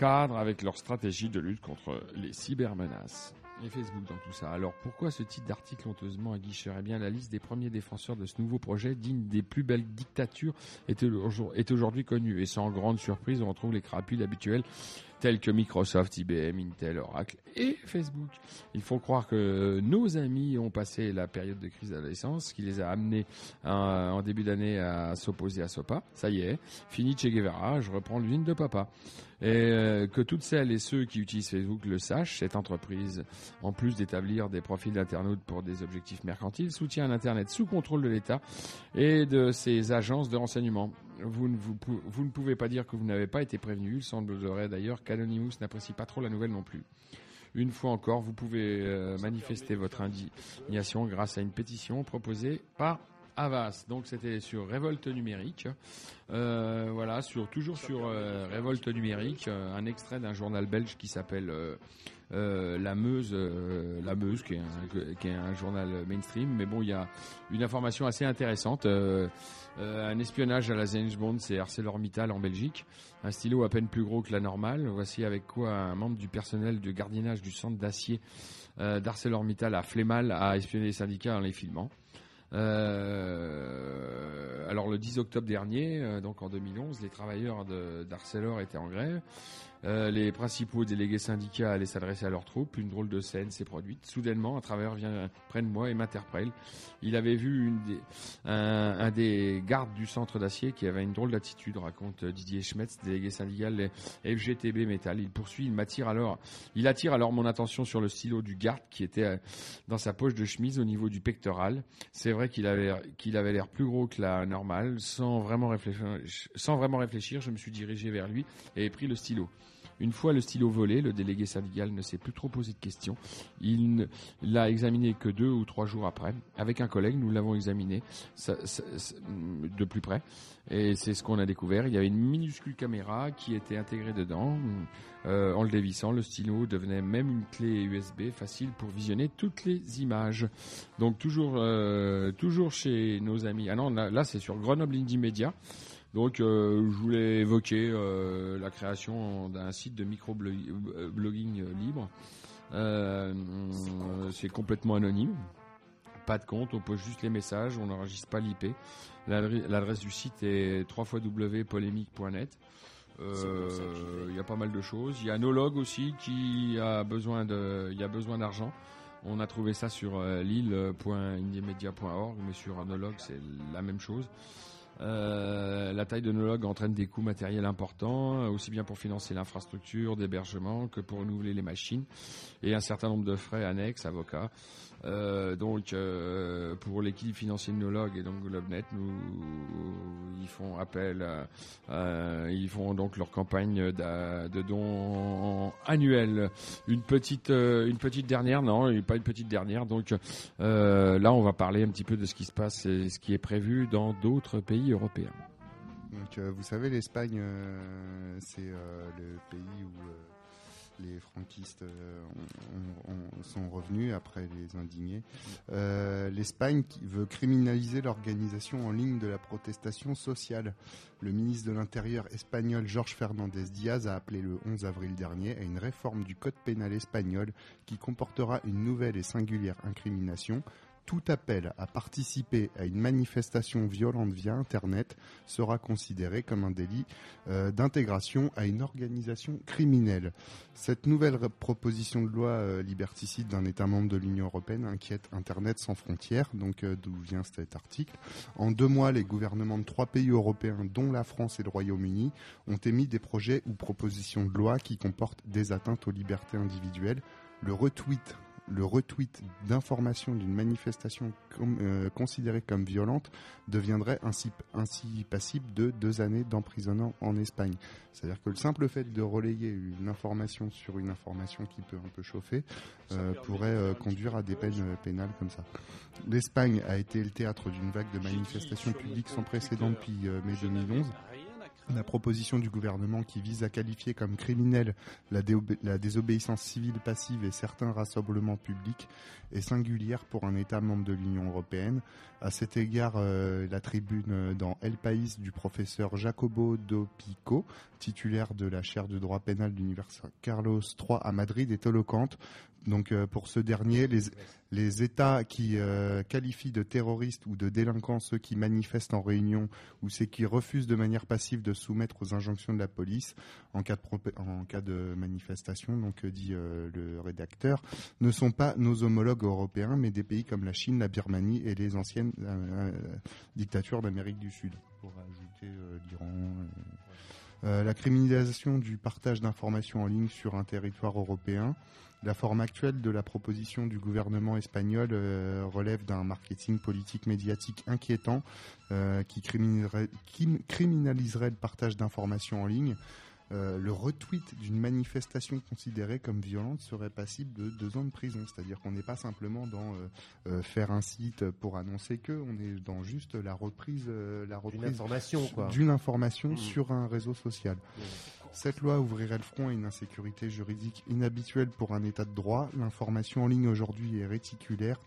cadre avec leur stratégie de lutte contre les cybermenaces. Et Facebook dans tout ça. Alors pourquoi ce titre d'article honteusement aguicherait bien la liste des premiers défenseurs de ce nouveau projet digne des plus belles dictatures est aujourd'hui connue. Et sans grande surprise, on retrouve les crapules habituelles tels que Microsoft, IBM, Intel, Oracle et Facebook. Il faut croire que nos amis ont passé la période de crise d'adolescence qui les a amenés en début d'année à s'opposer à SOPA. Ça y est, fini Che Guevara, je reprends l'usine de papa. Et euh, que toutes celles et ceux qui utilisent Facebook le sachent, cette entreprise, en plus d'établir des profils d'internautes pour des objectifs mercantiles, soutient l'Internet sous contrôle de l'État et de ses agences de renseignement vous ne, vous, ne pouvez pas dire que vous n'avez pas été prévenu. Il semblerait d'ailleurs qu'Anonymous n'apprécie pas trop la nouvelle non plus. Une fois encore, vous pouvez euh, manifester votre indignation grâce à une pétition proposée par Havas. Donc c'était sur Révolte numérique. Euh, voilà, sur toujours sur euh, Révolte numérique, euh, un extrait d'un journal belge qui s'appelle La Meuse, La Meuse, qui est, un, qui est, un, journal mainstream. Mais bon, il y a une information assez intéressante. un espionnage à la James Bond, c'est ArcelorMittal en Belgique. Un stylo à peine plus gros que la normale. Voici avec quoi un membre du personnel de gardiennage du centre d'acier d'ArcelorMittal a Flémal à espionner les syndicats en les filmant. Euh, alors le 10 octobre dernier, euh, donc en 2011, les travailleurs d'Arcelor étaient en grève. Euh, les principaux délégués syndicats allaient s'adresser à leurs troupes. Une drôle de scène s'est produite. Soudainement, un travailleur vient près de moi et m'interpelle. Il avait vu une des, un, des gardes du centre d'acier qui avait une drôle d'attitude, raconte Didier Schmetz, délégué syndical FGTB Métal. Il poursuit, il m'attire alors, il attire alors mon attention sur le stylo du garde qui était euh, dans sa poche de chemise au niveau du pectoral. C'est vrai qu'il avait qu'il avait l'air plus gros que la normale. Sans vraiment réfléchir, sans vraiment réfléchir, je me suis dirigé vers lui et ai pris le stylo. Une fois le stylo volé, le délégué syndical ne s'est plus trop posé de questions. Il l'a examiné que deux ou trois jours après. Avec un collègue, nous l'avons examiné de plus près. Et c'est ce qu'on a découvert. Il y avait une minuscule caméra qui était intégrée dedans. Euh, en le dévissant, le stylo devenait même une clé USB facile pour visionner toutes les images. Donc toujours, euh, toujours chez nos amis. Ah non, là, c'est sur Grenoble Indie Media. Donc, euh, je voulais évoquer euh, la création d'un site de micro-blogging euh, libre. c'est complètement anonyme. Pas de compte, on pose juste les messages, on n'enregistre pas l'IP. L'adresse du site est www.polémique.net. Il y a pas mal de choses. Il y a Nolog aussi qui a besoin de, il y a besoin d'argent. On a trouvé ça sur lille.indiemedia.org, mais sur Nolog c'est la même chose. Euh, la taille de nos logs entraîne des coûts matériels importants, aussi bien pour financer l'infrastructure d'hébergement que pour renouveler les machines, et un certain nombre de frais annexes, avocats. Euh, donc euh, pour l'équilibre financier de nos logs et donc GlobeNet, ils font appel, euh, ils font donc leur campagne de dons annuels. Une petite, une petite dernière, non, pas une petite dernière. Donc là, on va parler un petit peu de ce qui se passe et ce qui est prévu dans d'autres pays européens. Donc, vous savez, l'Espagne, c'est le pays où les franquistes euh, sont revenus après les indignés. Euh, L'Espagne veut criminaliser l'organisation en ligne de la protestation sociale. Le ministre de l'Intérieur espagnol Jorge Fernandez Diaz a appelé le 11 avril dernier à une réforme du code pénal espagnol qui comportera une nouvelle et singulière incrimination tout appel à participer à une manifestation violente via Internet sera considéré comme un délit euh, d'intégration à une organisation criminelle. Cette nouvelle proposition de loi euh, liberticide d'un État membre de l'Union européenne inquiète Internet sans frontières, donc euh, d'où vient cet article. En deux mois, les gouvernements de trois pays européens, dont la France et le Royaume-Uni, ont émis des projets ou propositions de loi qui comportent des atteintes aux libertés individuelles. Le retweet le retweet d'informations d'une manifestation euh, considérée comme violente deviendrait ainsi, ainsi passible de deux années d'emprisonnement en Espagne. C'est-à-dire que le simple fait de relayer une information sur une information qui peut un peu chauffer euh, pourrait euh, conduire à des peines pénales comme ça. L'Espagne a été le théâtre d'une vague de manifestations publiques sans précédent depuis mai 2011 la proposition du gouvernement qui vise à qualifier comme criminel la, désobéissance civile passive et certains rassemblements publics est singulière pour un État membre de l'Union européenne. À cet égard, euh, la tribune dans El País du professeur Jacobo Dopico, titulaire de la chaire de droit pénal de l'Université Carlos III à Madrid, est éloquente. Donc euh, pour ce dernier, les, les États qui euh, qualifient de terroristes ou de délinquants ceux qui manifestent en réunion ou ceux qui refusent de manière passive de soumettre aux injonctions de la police en cas de, manifestation, donc euh, dit le rédacteur, ne sont pas nos homologues européens, mais des pays comme la Chine, la Birmanie et les anciennes dictatures d'Amérique du Sud, pour ajouter l'Iran. la criminalisation du partage d'informations en ligne sur un territoire européen, la forme actuelle de la proposition du gouvernement espagnol euh, relève d'un marketing politique médiatique inquiétant euh, qui, criminaliserait, le partage d'informations en ligne. Le retweet d'une manifestation considérée comme violente serait passible de deux ans de prison. C'est-à-dire qu'on n'est pas simplement dans faire un site pour annoncer que, on est dans juste la reprise, la reprise d'une information, d'une information mmh. sur un réseau social. Mmh. Cette loi ouvrirait le front à une insécurité juridique inhabituelle pour un état de droit. L'information en ligne aujourd'hui est réticulaire.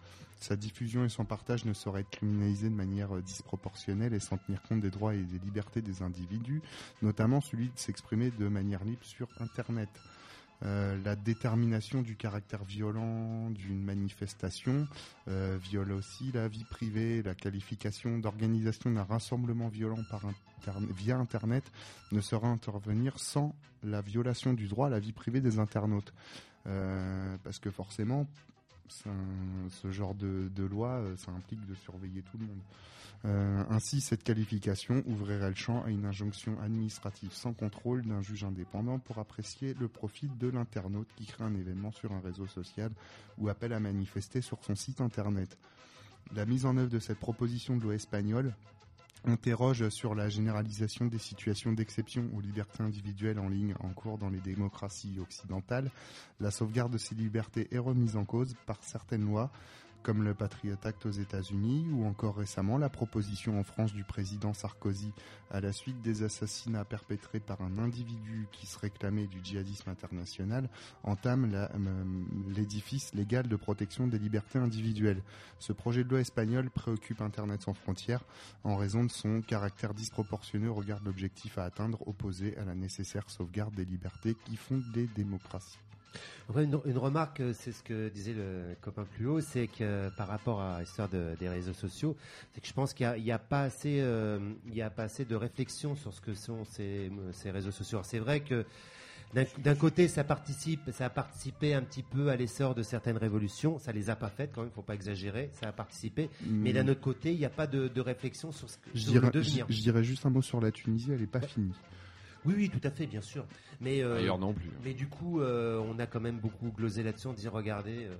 Sa diffusion et son partage ne sauraient être criminalisés de manière euh, disproportionnelle et sans tenir compte des droits et des libertés des individus, notamment celui de s'exprimer de manière libre sur Internet. Euh, la détermination du caractère violent d'une manifestation euh, viole aussi la vie privée, la qualification d'organisation d'un rassemblement violent via Internet ne saura intervenir sans la violation du droit à la vie privée des internautes. Parce que forcément, ce genre de, loi, ça implique de surveiller tout le monde. Euh, ainsi, cette qualification ouvrirait le champ à une injonction administrative sans contrôle d'un juge indépendant pour apprécier le profit de l'internaute qui crée un événement sur un réseau social ou appelle à manifester sur son site internet. La mise en œuvre de cette proposition de loi espagnole interroge sur la généralisation des situations d'exception aux libertés individuelles en ligne en cours dans les démocraties occidentales. La sauvegarde de ces libertés est remise en cause par certaines lois comme le Patriot Act aux États-Unis ou encore récemment la proposition en France du président Sarkozy à la suite des assassinats perpétrés par un individu qui se réclamait du djihadisme international entame euh, l'édifice légal de protection des libertés individuelles. Ce projet de loi espagnol préoccupe Internet sans frontières en raison de son caractère disproportionné au regard de l'objectif à atteindre opposé à la nécessaire sauvegarde des libertés qui fondent les démocraties. Une, remarque, euh, c'est ce que disait le copain plus haut, c'est que euh, par rapport à l'histoire des réseaux sociaux, c'est que je pense qu'il n'y a, pas assez, euh, il y a pas assez de réflexion sur ce que sont ces, réseaux sociaux. C'est vrai que d'un côté, ça participe, ça a participé un petit peu à l'essor de certaines révolutions. Ça les a pas faites quand même, il faut pas exagérer. Ça a participé, mais d'un autre côté, il n'y a pas de, réflexion sur ce que je dirais, devenir. Je, dirais juste un mot sur la Tunisie, elle n'est pas finie. Oui, oui, tout à fait, bien sûr. Mais euh, non plus. Hein. Mais du coup, euh, on a quand même beaucoup glosé là-dessus, en disant regardez, euh,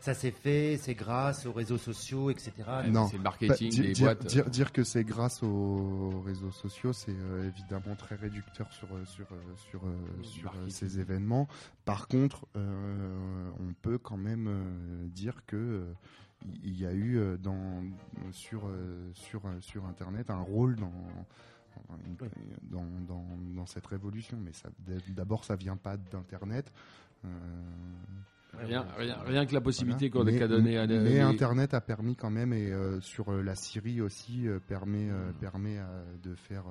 ça s'est fait, c'est grâce aux réseaux sociaux, etc. Non, c'est le marketing, bah, les dire, boîtes. Dire, dire que c'est grâce aux réseaux sociaux, c'est évidemment très réducteur sur sur sur sur ces événements. Par contre, on peut quand même dire que il y a eu dans sur sur sur internet un rôle dans dans, dans, dans, cette révolution. Mais d'abord, ça vient pas d'Internet. Euh, rien, rien, rien, que la possibilité qu'on a donnée à Mais Internet a permis quand même, et euh, sur euh, la Syrie aussi, permet, permet de faire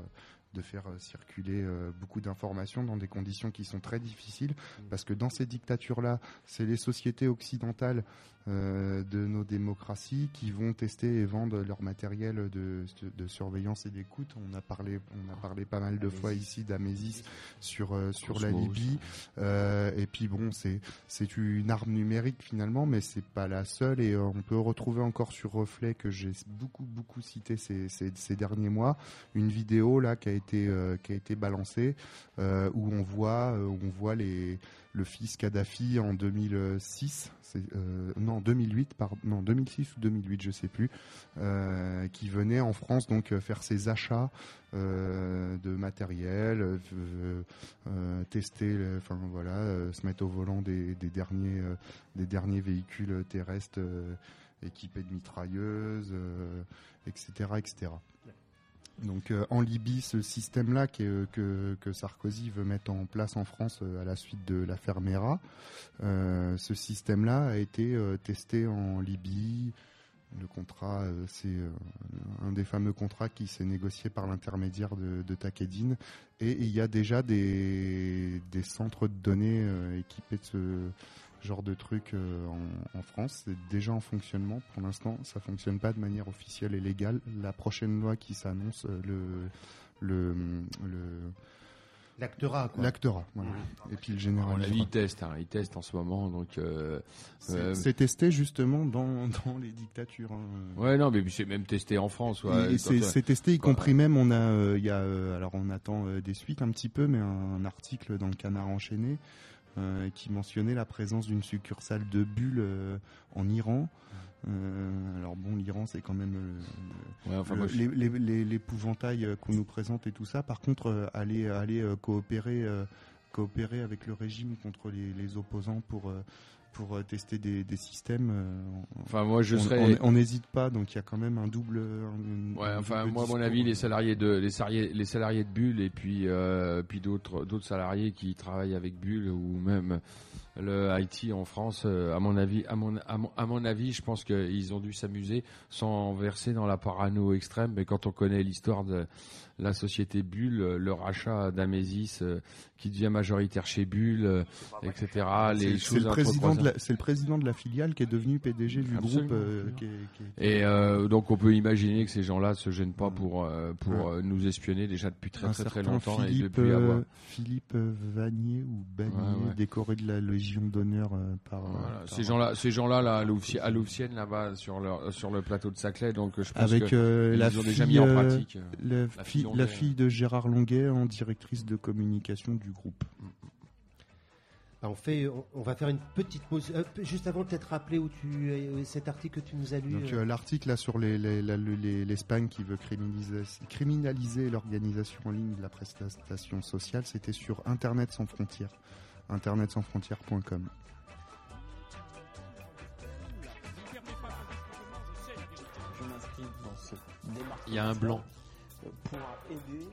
de faire circuler beaucoup d'informations dans des conditions qui sont très difficiles, mm. parce que dans ces dictatures-là, c'est les sociétés occidentales euh, de nos démocraties qui vont tester et vendre leur matériel de, de surveillance et d'écoute. On a parlé, on a parlé pas mal de fois ici d'Amésis sur euh, sur la Libye. Euh, et puis bon, c'est c'est une arme numérique finalement, mais c'est pas la seule. Et on peut retrouver encore sur Reflet que j'ai beaucoup beaucoup cité ces, ces, ces, derniers mois une vidéo là qui a été qui a été balancée où on voit où on voit les le fils Kadhafi en 2006, euh, non 2008, pardon, non 2006 ou 2008, je sais plus, euh, qui venait en France donc euh, faire ses achats de matériel, tester, enfin voilà, se mettre au volant des, derniers des derniers véhicules terrestres équipés de mitrailleuses, etc., etc. Donc euh, en Libye, ce système-là que, que, Sarkozy veut mettre en place en France euh, à la suite de l'affaire Mera, euh, ce système-là a été testé en Libye. Le contrat, c'est un des fameux contrats qui s'est négocié par l'intermédiaire de, de Takedine. Et il y a déjà des centres de données équipés de ce genre de truc euh, en, France. C'est déjà en fonctionnement. Pour l'instant, ça fonctionne pas de manière officielle et légale. La prochaine loi qui s'annonce, euh, le, le, le L'actera, quoi. L'actera, voilà. Et puis le général. La vie, il teste, hein. il teste en ce moment, donc. Euh, c'est testé justement dans, dans les dictatures. Hein. Ouais, non, mais c'est même testé en France. Ouais, c'est testé, y compris même, on a, il y a, alors on attend des suites un petit peu, mais un, un article dans le Canard enchaîné euh, qui mentionnait la présence d'une succursale de Bulle euh, en Iran. alors bon, l'Iran, c'est quand même l'épouvantail qu'on nous présente et tout ça. Par contre, aller, aller coopérer, coopérer avec le régime contre les opposants pour pour euh, tester des, systèmes. Euh, enfin, moi, je on, serais. On n'hésite pas, donc il y a quand même un double. ouais, enfin, moi, à mon avis, les salariés de les salariés, les salariés de Bulle et puis euh, puis d'autres d'autres salariés qui travaillent avec Bulle ou même le IT en France, à mon avis, à mon, à mon, avis, je pense qu'ils ont dû s'amuser sans verser dans la parano extrême. Mais quand on connaît l'histoire de la société Bulle, le rachat d'Amesis qui devient majoritaire chez Bulle, etc. Les choses. C'est le président de la, c'est le président de la filiale qui est devenu PDG du groupe. Euh, et euh, donc on peut imaginer que ces gens-là se gênent pas pour euh, pour nous espionner déjà depuis très très très longtemps Philippe, et depuis avoir... Philippe Vanier ou Bagnier décoré de la Légion d'honneur par, Ces gens-là, ces gens-là là, à Louvcienne là-bas sur le sur le plateau de Saclay, donc je pense Avec la ont déjà mis en pratique. La, fille, la fille de Gérard Longuet en directrice de communication du groupe. on, fait, on, va faire une petite pause. Euh, juste avant, peut-être rappeler où tu, euh, cet article que tu nous as lu. Euh. l'article là sur l'Espagne qui veut criminaliser, criminaliser l'organisation en ligne de la prestation sociale, c'était sur Internet sans frontières, internetsansfrontières.com. Il y a un blanc. Pour aider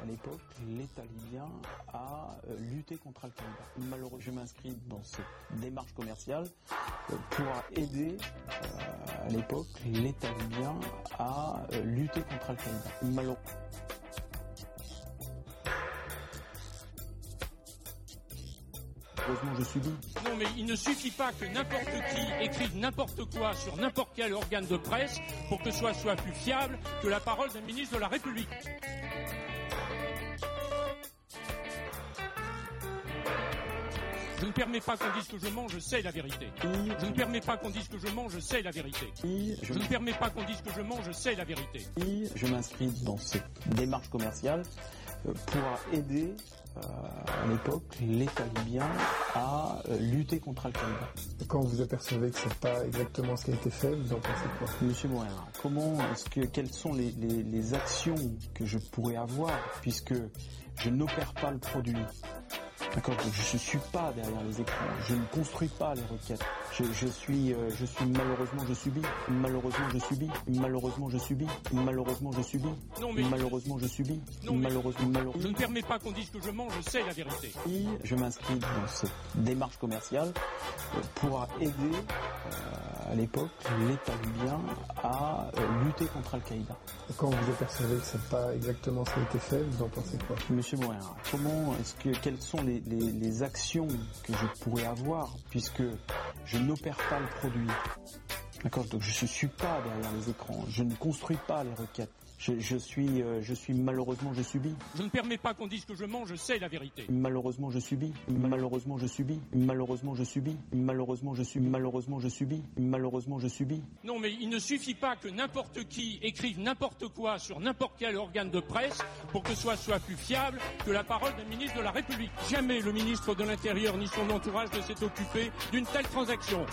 à l'époque l'État libyen a euh, lutté contre Al-Qaïda. Malheureusement, je m'inscris dans cette démarche commerciale euh, pour aider euh, à l'époque l'État libyen a lutté contre Al-Qaïda. Malheureusement. Je subis. Non, mais il ne suffit pas que n'importe qui écrive n'importe quoi sur n'importe quel organe de presse pour que ce soit, soit plus fiable que la parole d'un ministre de la République. Je ne permets pas qu'on dise que je mens, je sais la vérité. Je ne permets pas qu'on dise que je mens, je sais la vérité. Je ne permets pas qu'on dise que je mens, je sais la vérité. Je m'inscris dans cette démarche commerciale euh, pour aider à l'époque l'État libyen à euh, lutter contre Al-Qaïda. Quand vous apercevez que c'est pas exactement ce qui a été fait, vous en pensez quoi? Monsieur Morin, comment est-ce que quelles sont les, les actions que je pourrais avoir puisque je n'opère pas le produit? D'accord, je ne suis pas derrière les écrans, je ne construis pas les requêtes. Je, suis, euh, je suis malheureusement je subis, malheureusement je subis, malheureusement je subis, malheureusement je subis, non, mais... malheureusement je subis, non, malheureusement, malheureusement. Je ne permets pas qu'on dise que je mens, je sais la vérité. je m'inscris dans cette démarche commerciale euh, pour aider euh, à l'époque l'État libyen à lutter contre Al-Qaïda. Quand vous apercevez que c'est pas exactement ce qui a été fait, vous en pensez quoi? Monsieur Morin, comment est-ce que quelles sont les, les, actions que je pourrais avoir puisque je n'opère pas le produit? D'accord Donc je ne suis pas derrière les écrans, je ne construis pas les requêtes. Je, suis, euh, je suis malheureusement je subis. Je ne permets pas qu'on dise que je mens, je sais la vérité. Malheureusement je subis. Malheureusement je subis. Malheureusement je subis. Malheureusement je subis. Malheureusement je subis. Malheureusement je subis. Non mais il ne suffit pas que n'importe qui écrive n'importe quoi sur n'importe quel organe de presse pour que ce soit plus fiable que la parole d'un ministre de la République. Jamais le ministre de l'Intérieur ni son entourage ne s'est occupé d'une telle transaction.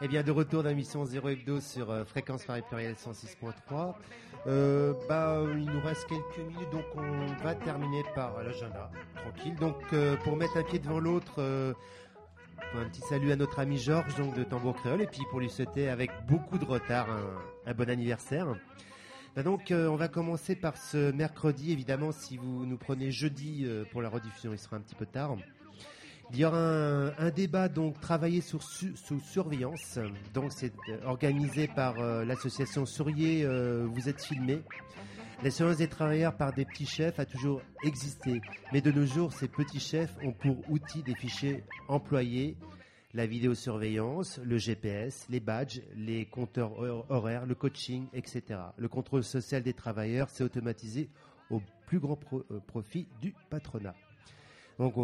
Eh bien, de retour dans l'émission 0 Hebdo sur euh, Fréquence Paris Pluriel 106.3. Euh, bah, il nous reste quelques minutes, donc on va terminer par l'agenda, tranquille. Donc, euh, pour mettre un pied devant l'autre, un petit salut à notre ami Georges, donc de Tambour Créole, et puis pour lui souhaiter avec beaucoup de retard un, un bon anniversaire. Bah donc, on va commencer par ce mercredi. Évidemment, si vous nous prenez jeudi pour la rediffusion, il sera un petit peu tard. Il y aura un, débat donc travaillé sous surveillance. Donc c'est euh, organisé par euh, l'association Sourier. Euh, vous êtes filmé. La surveillance des travailleurs par des petits chefs a toujours existé, mais de nos jours, ces petits chefs ont pour outil des fichiers employés, la vidéosurveillance, le GPS, les badges, les compteurs horaires, le coaching, etc. Le contrôle social des travailleurs s'est automatisé au plus grand profit du patronat. Donc,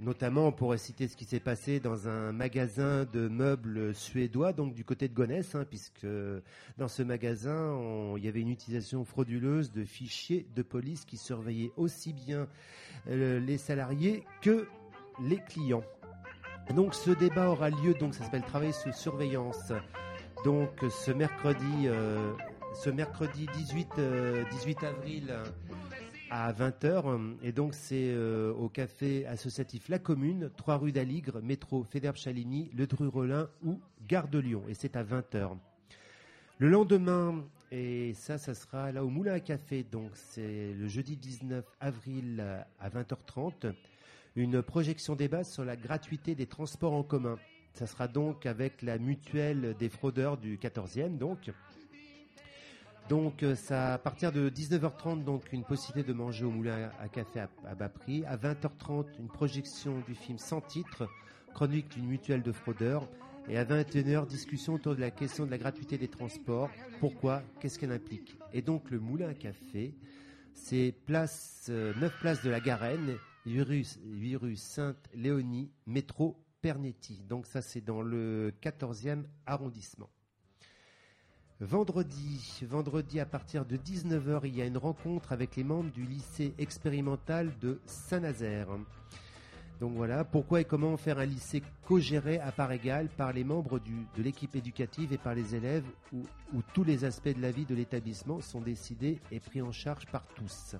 notamment, on pourrait citer ce qui s'est passé dans un magasin de meubles suédois, donc du côté de Gonesse, hein, puisque dans ce magasin, il y avait une utilisation frauduleuse de fichiers de police qui surveillaient aussi bien euh, les salariés que les clients. Donc, ce débat aura lieu, donc ça s'appelle travail sous surveillance. Donc, ce mercredi, euh, ce mercredi 18, 18 euh, avril à 20h. Et donc, c'est euh, au café associatif La Commune, 3 rue d'Aligre, métro Fédère-Chaligny, Le Dru-Rollin ou Gare de Lyon. Et c'est à 20h. Le lendemain, et ça, ça sera là au Moulin à Café, donc c'est le jeudi 19 avril à 20h30, une projection débat sur la gratuité des transports en commun. Ça sera donc avec la mutuelle des fraudeurs du 14e, donc. Donc euh, ça à partir de 19h30 donc une possibilité de manger au moulin à, café à, bas prix. À 20h30 une projection du film sans titre, chronique d'une mutuelle de fraudeurs. Et à 21h discussion autour de la question de la gratuité des transports. Pourquoi? Qu'est-ce qu'elle implique? Et donc le moulin à café, c'est place 9 euh, places de la Garenne, 8 rue, 8 rue Sainte-Léonie, métro Pernetti. Donc ça c'est dans le 14e arrondissement. Vendredi, à partir de 19h, il y a une rencontre avec les membres du lycée expérimental de Saint-Nazaire. Donc voilà, pourquoi et comment faire un lycée co-géré à part égale par les membres de l'équipe éducative et par les élèves où, tous les aspects de la vie de l'établissement sont décidés et pris en charge par tous.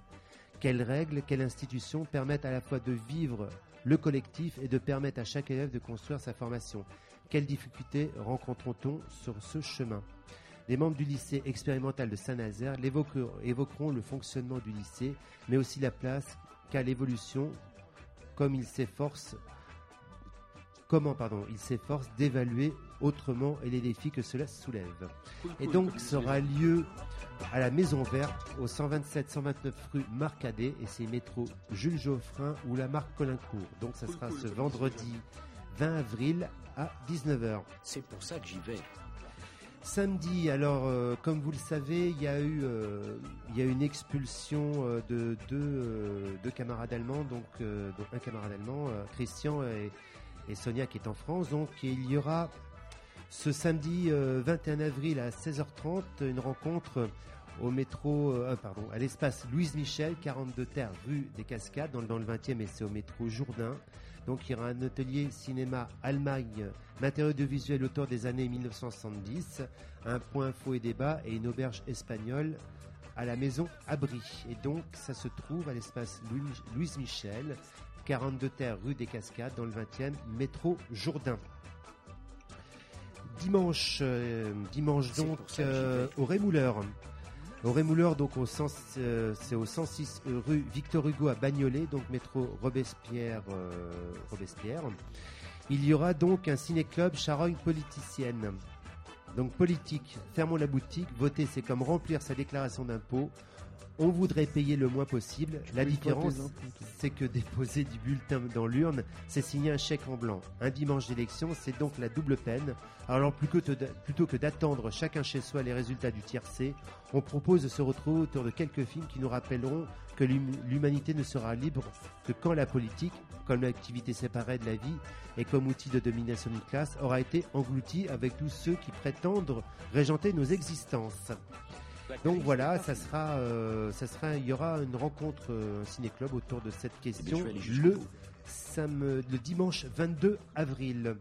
Quelles règles, quelles institutions permettent à la fois de vivre le collectif et de permettre à chaque élève de construire sa formation? Quelles difficultés rencontrons-on sur ce chemin? Les membres du lycée expérimental de Saint-Nazaire évoqueront le fonctionnement du lycée, mais aussi la place qu'a l'évolution, comme il s'efforce comment pardon, il s'efforce d'évaluer autrement et les défis que cela soulève. Et donc sera lieu à la Maison Verte au 127-129 rue Marcadet et c'est métro Jules Geoffrin ou la marque Colincourt. Donc ça sera ce vendredi 20 avril à 19h. C'est pour ça que j'y vais. Samedi, alors euh, comme vous le savez, il y a eu euh, une expulsion euh, de deux, camarades allemands, donc, un camarade allemand, Christian et, Sonia qui est en France. Donc il y aura ce samedi 21 avril à 16h30 une rencontre au métro, pardon, à l'espace Louise Michel, 42 Terre, rue des Cascades, dans le 20e, et c'est au métro Jourdain. Donc il y aura un atelier cinéma Allemagne, matériaux de visuel autour des années 1970, un point info et débat et une auberge espagnole à la maison Abri. Et donc ça se trouve à l'espace Louise Michel, 42 Terre rue des Cascades dans le 20e, métro Jourdain. Dimanche, euh, dimanche donc euh, au Rémouleur. Au Rémouleur, donc euh, c'est au 106 rue Victor Hugo à Bagnolet, donc métro Robespierre, euh, Robespierre. Il y aura donc un ciné-club charogne politicienne. Donc politique, fermons la boutique, voter c'est comme remplir sa déclaration d'impôt. On voudrait payer le moins possible. La différence, c'est que déposer du bulletin dans l'urne, c'est signer un chèque en blanc. Un dimanche d'élection, c'est donc la double peine. Alors plutôt que d'attendre chacun chez soi les résultats du tiercé, on propose de se retrouver autour de quelques films qui nous rappelleront que l'humanité ne sera libre que quand la politique, comme l'activité séparée de la vie et comme outil de domination d'une classe, aura été engloutie avec tous ceux qui prétendent régenter nos existences. Donc voilà, ça sera, euh, ça sera, il y aura une rencontre euh, ciné-club autour de cette question le, le dimanche 22 avril.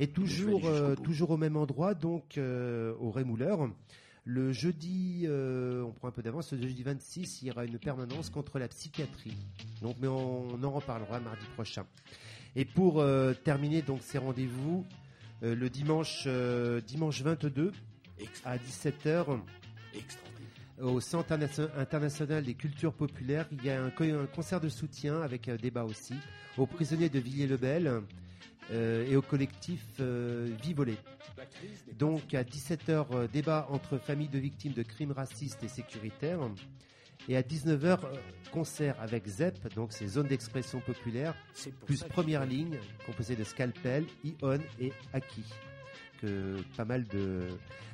Et toujours, euh, toujours au même endroit, donc au Rémouleur. Le jeudi, on prend un peu d'avance, le jeudi 26, il y aura une permanence contre la psychiatrie. Donc, mais on, en reparlera mardi prochain. Et pour terminer donc ces rendez-vous, le dimanche, dimanche 22 à 17h, au Centre international des cultures populaires, il y a un, concert de soutien avec un débat aussi aux prisonniers de Villiers-le-Bel euh, et au collectif euh, Vivolé. Donc à 17h, euh, débat entre familles de victimes de crimes racistes et sécuritaires. Et à 19h, concert avec ZEP, donc c'est Zone d'expression populaire, plus première ligne, composée de Scalpel, Ion et Aki que pas mal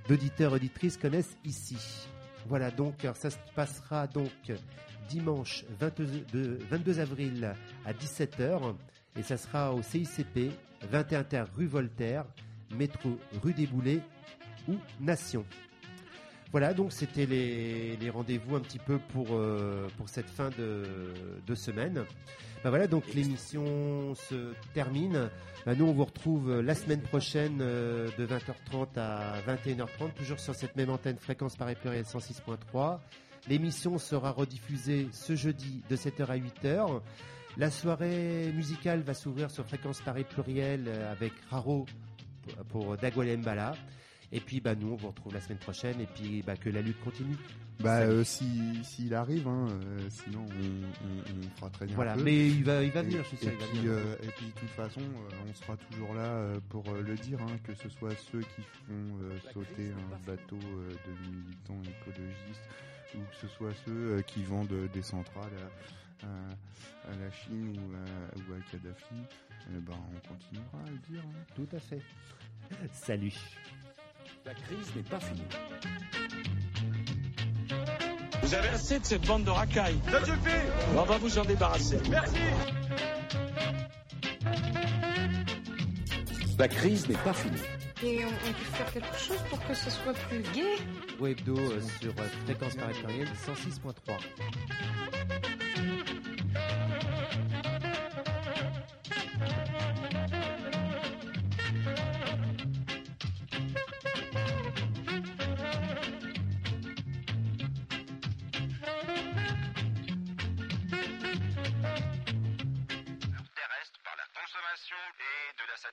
d'auditeurs auditrices connaissent ici. Voilà, donc ça se passera donc dimanche 22, 22 avril à 17h et ça sera au CICP 21 terre rue Voltaire, métro rue des Boulets ou Nation. Voilà, donc c'était les, rendez-vous un petit peu pour, euh, cette fin de, semaine. Ben voilà, donc l'émission se termine. Ben nous, on vous retrouve la semaine prochaine euh, de 20h30 à 21h30, toujours sur cette même antenne fréquence Paris pluriel 106.3. L'émission sera rediffusée ce jeudi de 7h à 8h. La soirée musicale va s'ouvrir sur fréquence Paris pluriel euh, avec Raro pour Dagwale Mbala. Et puis bah nous on vous retrouve la semaine prochaine et puis bah que la lutte continue. Bah euh, si s'il arrive, hein, euh, sinon on, on, fera très bien. Voilà, mais il va il va venir, je sais. Et, puis, euh, et puis de toute façon, on sera toujours là pour le dire, hein, que ce soit ceux qui font sauter un bateau de militants écologistes ou que ce soit ceux qui vendent des centrales à, à, la Chine ou à, ou à Kadhafi. Ben, on continuera à le dire. Hein. Tout à fait. Salut. La crise n'est pas finie. Vous avez assez de cette bande de racailles. Ça suffit On va vous en débarrasser. Merci La crise n'est pas finie. Et on, peut faire quelque chose pour que ce soit plus gai? Webdo euh, sur euh, fréquence caractérielle 106.3.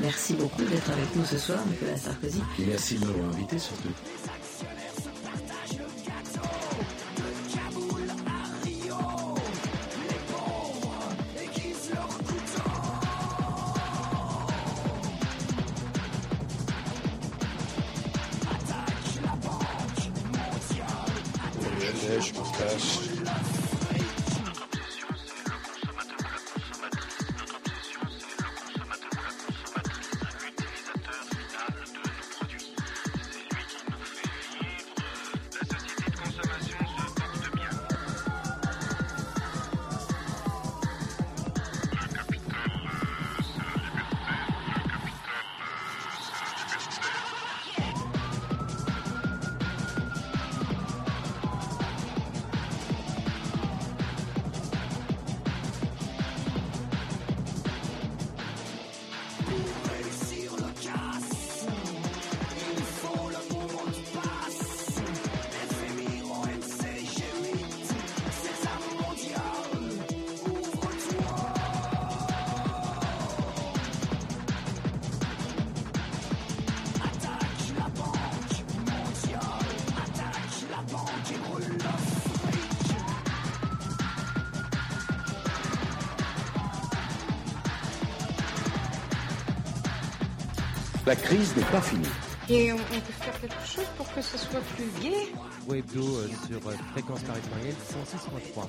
Merci beaucoup d'être avec nous ce soir, Nicolas Sarkozy. Merci de m'avoir invité surtout. Je partage. Crise n'est pas finie. Et on, peut faire quelque chose pour que ce soit plus gai? Webdo euh, sur euh, fréquence parisienne 106.3.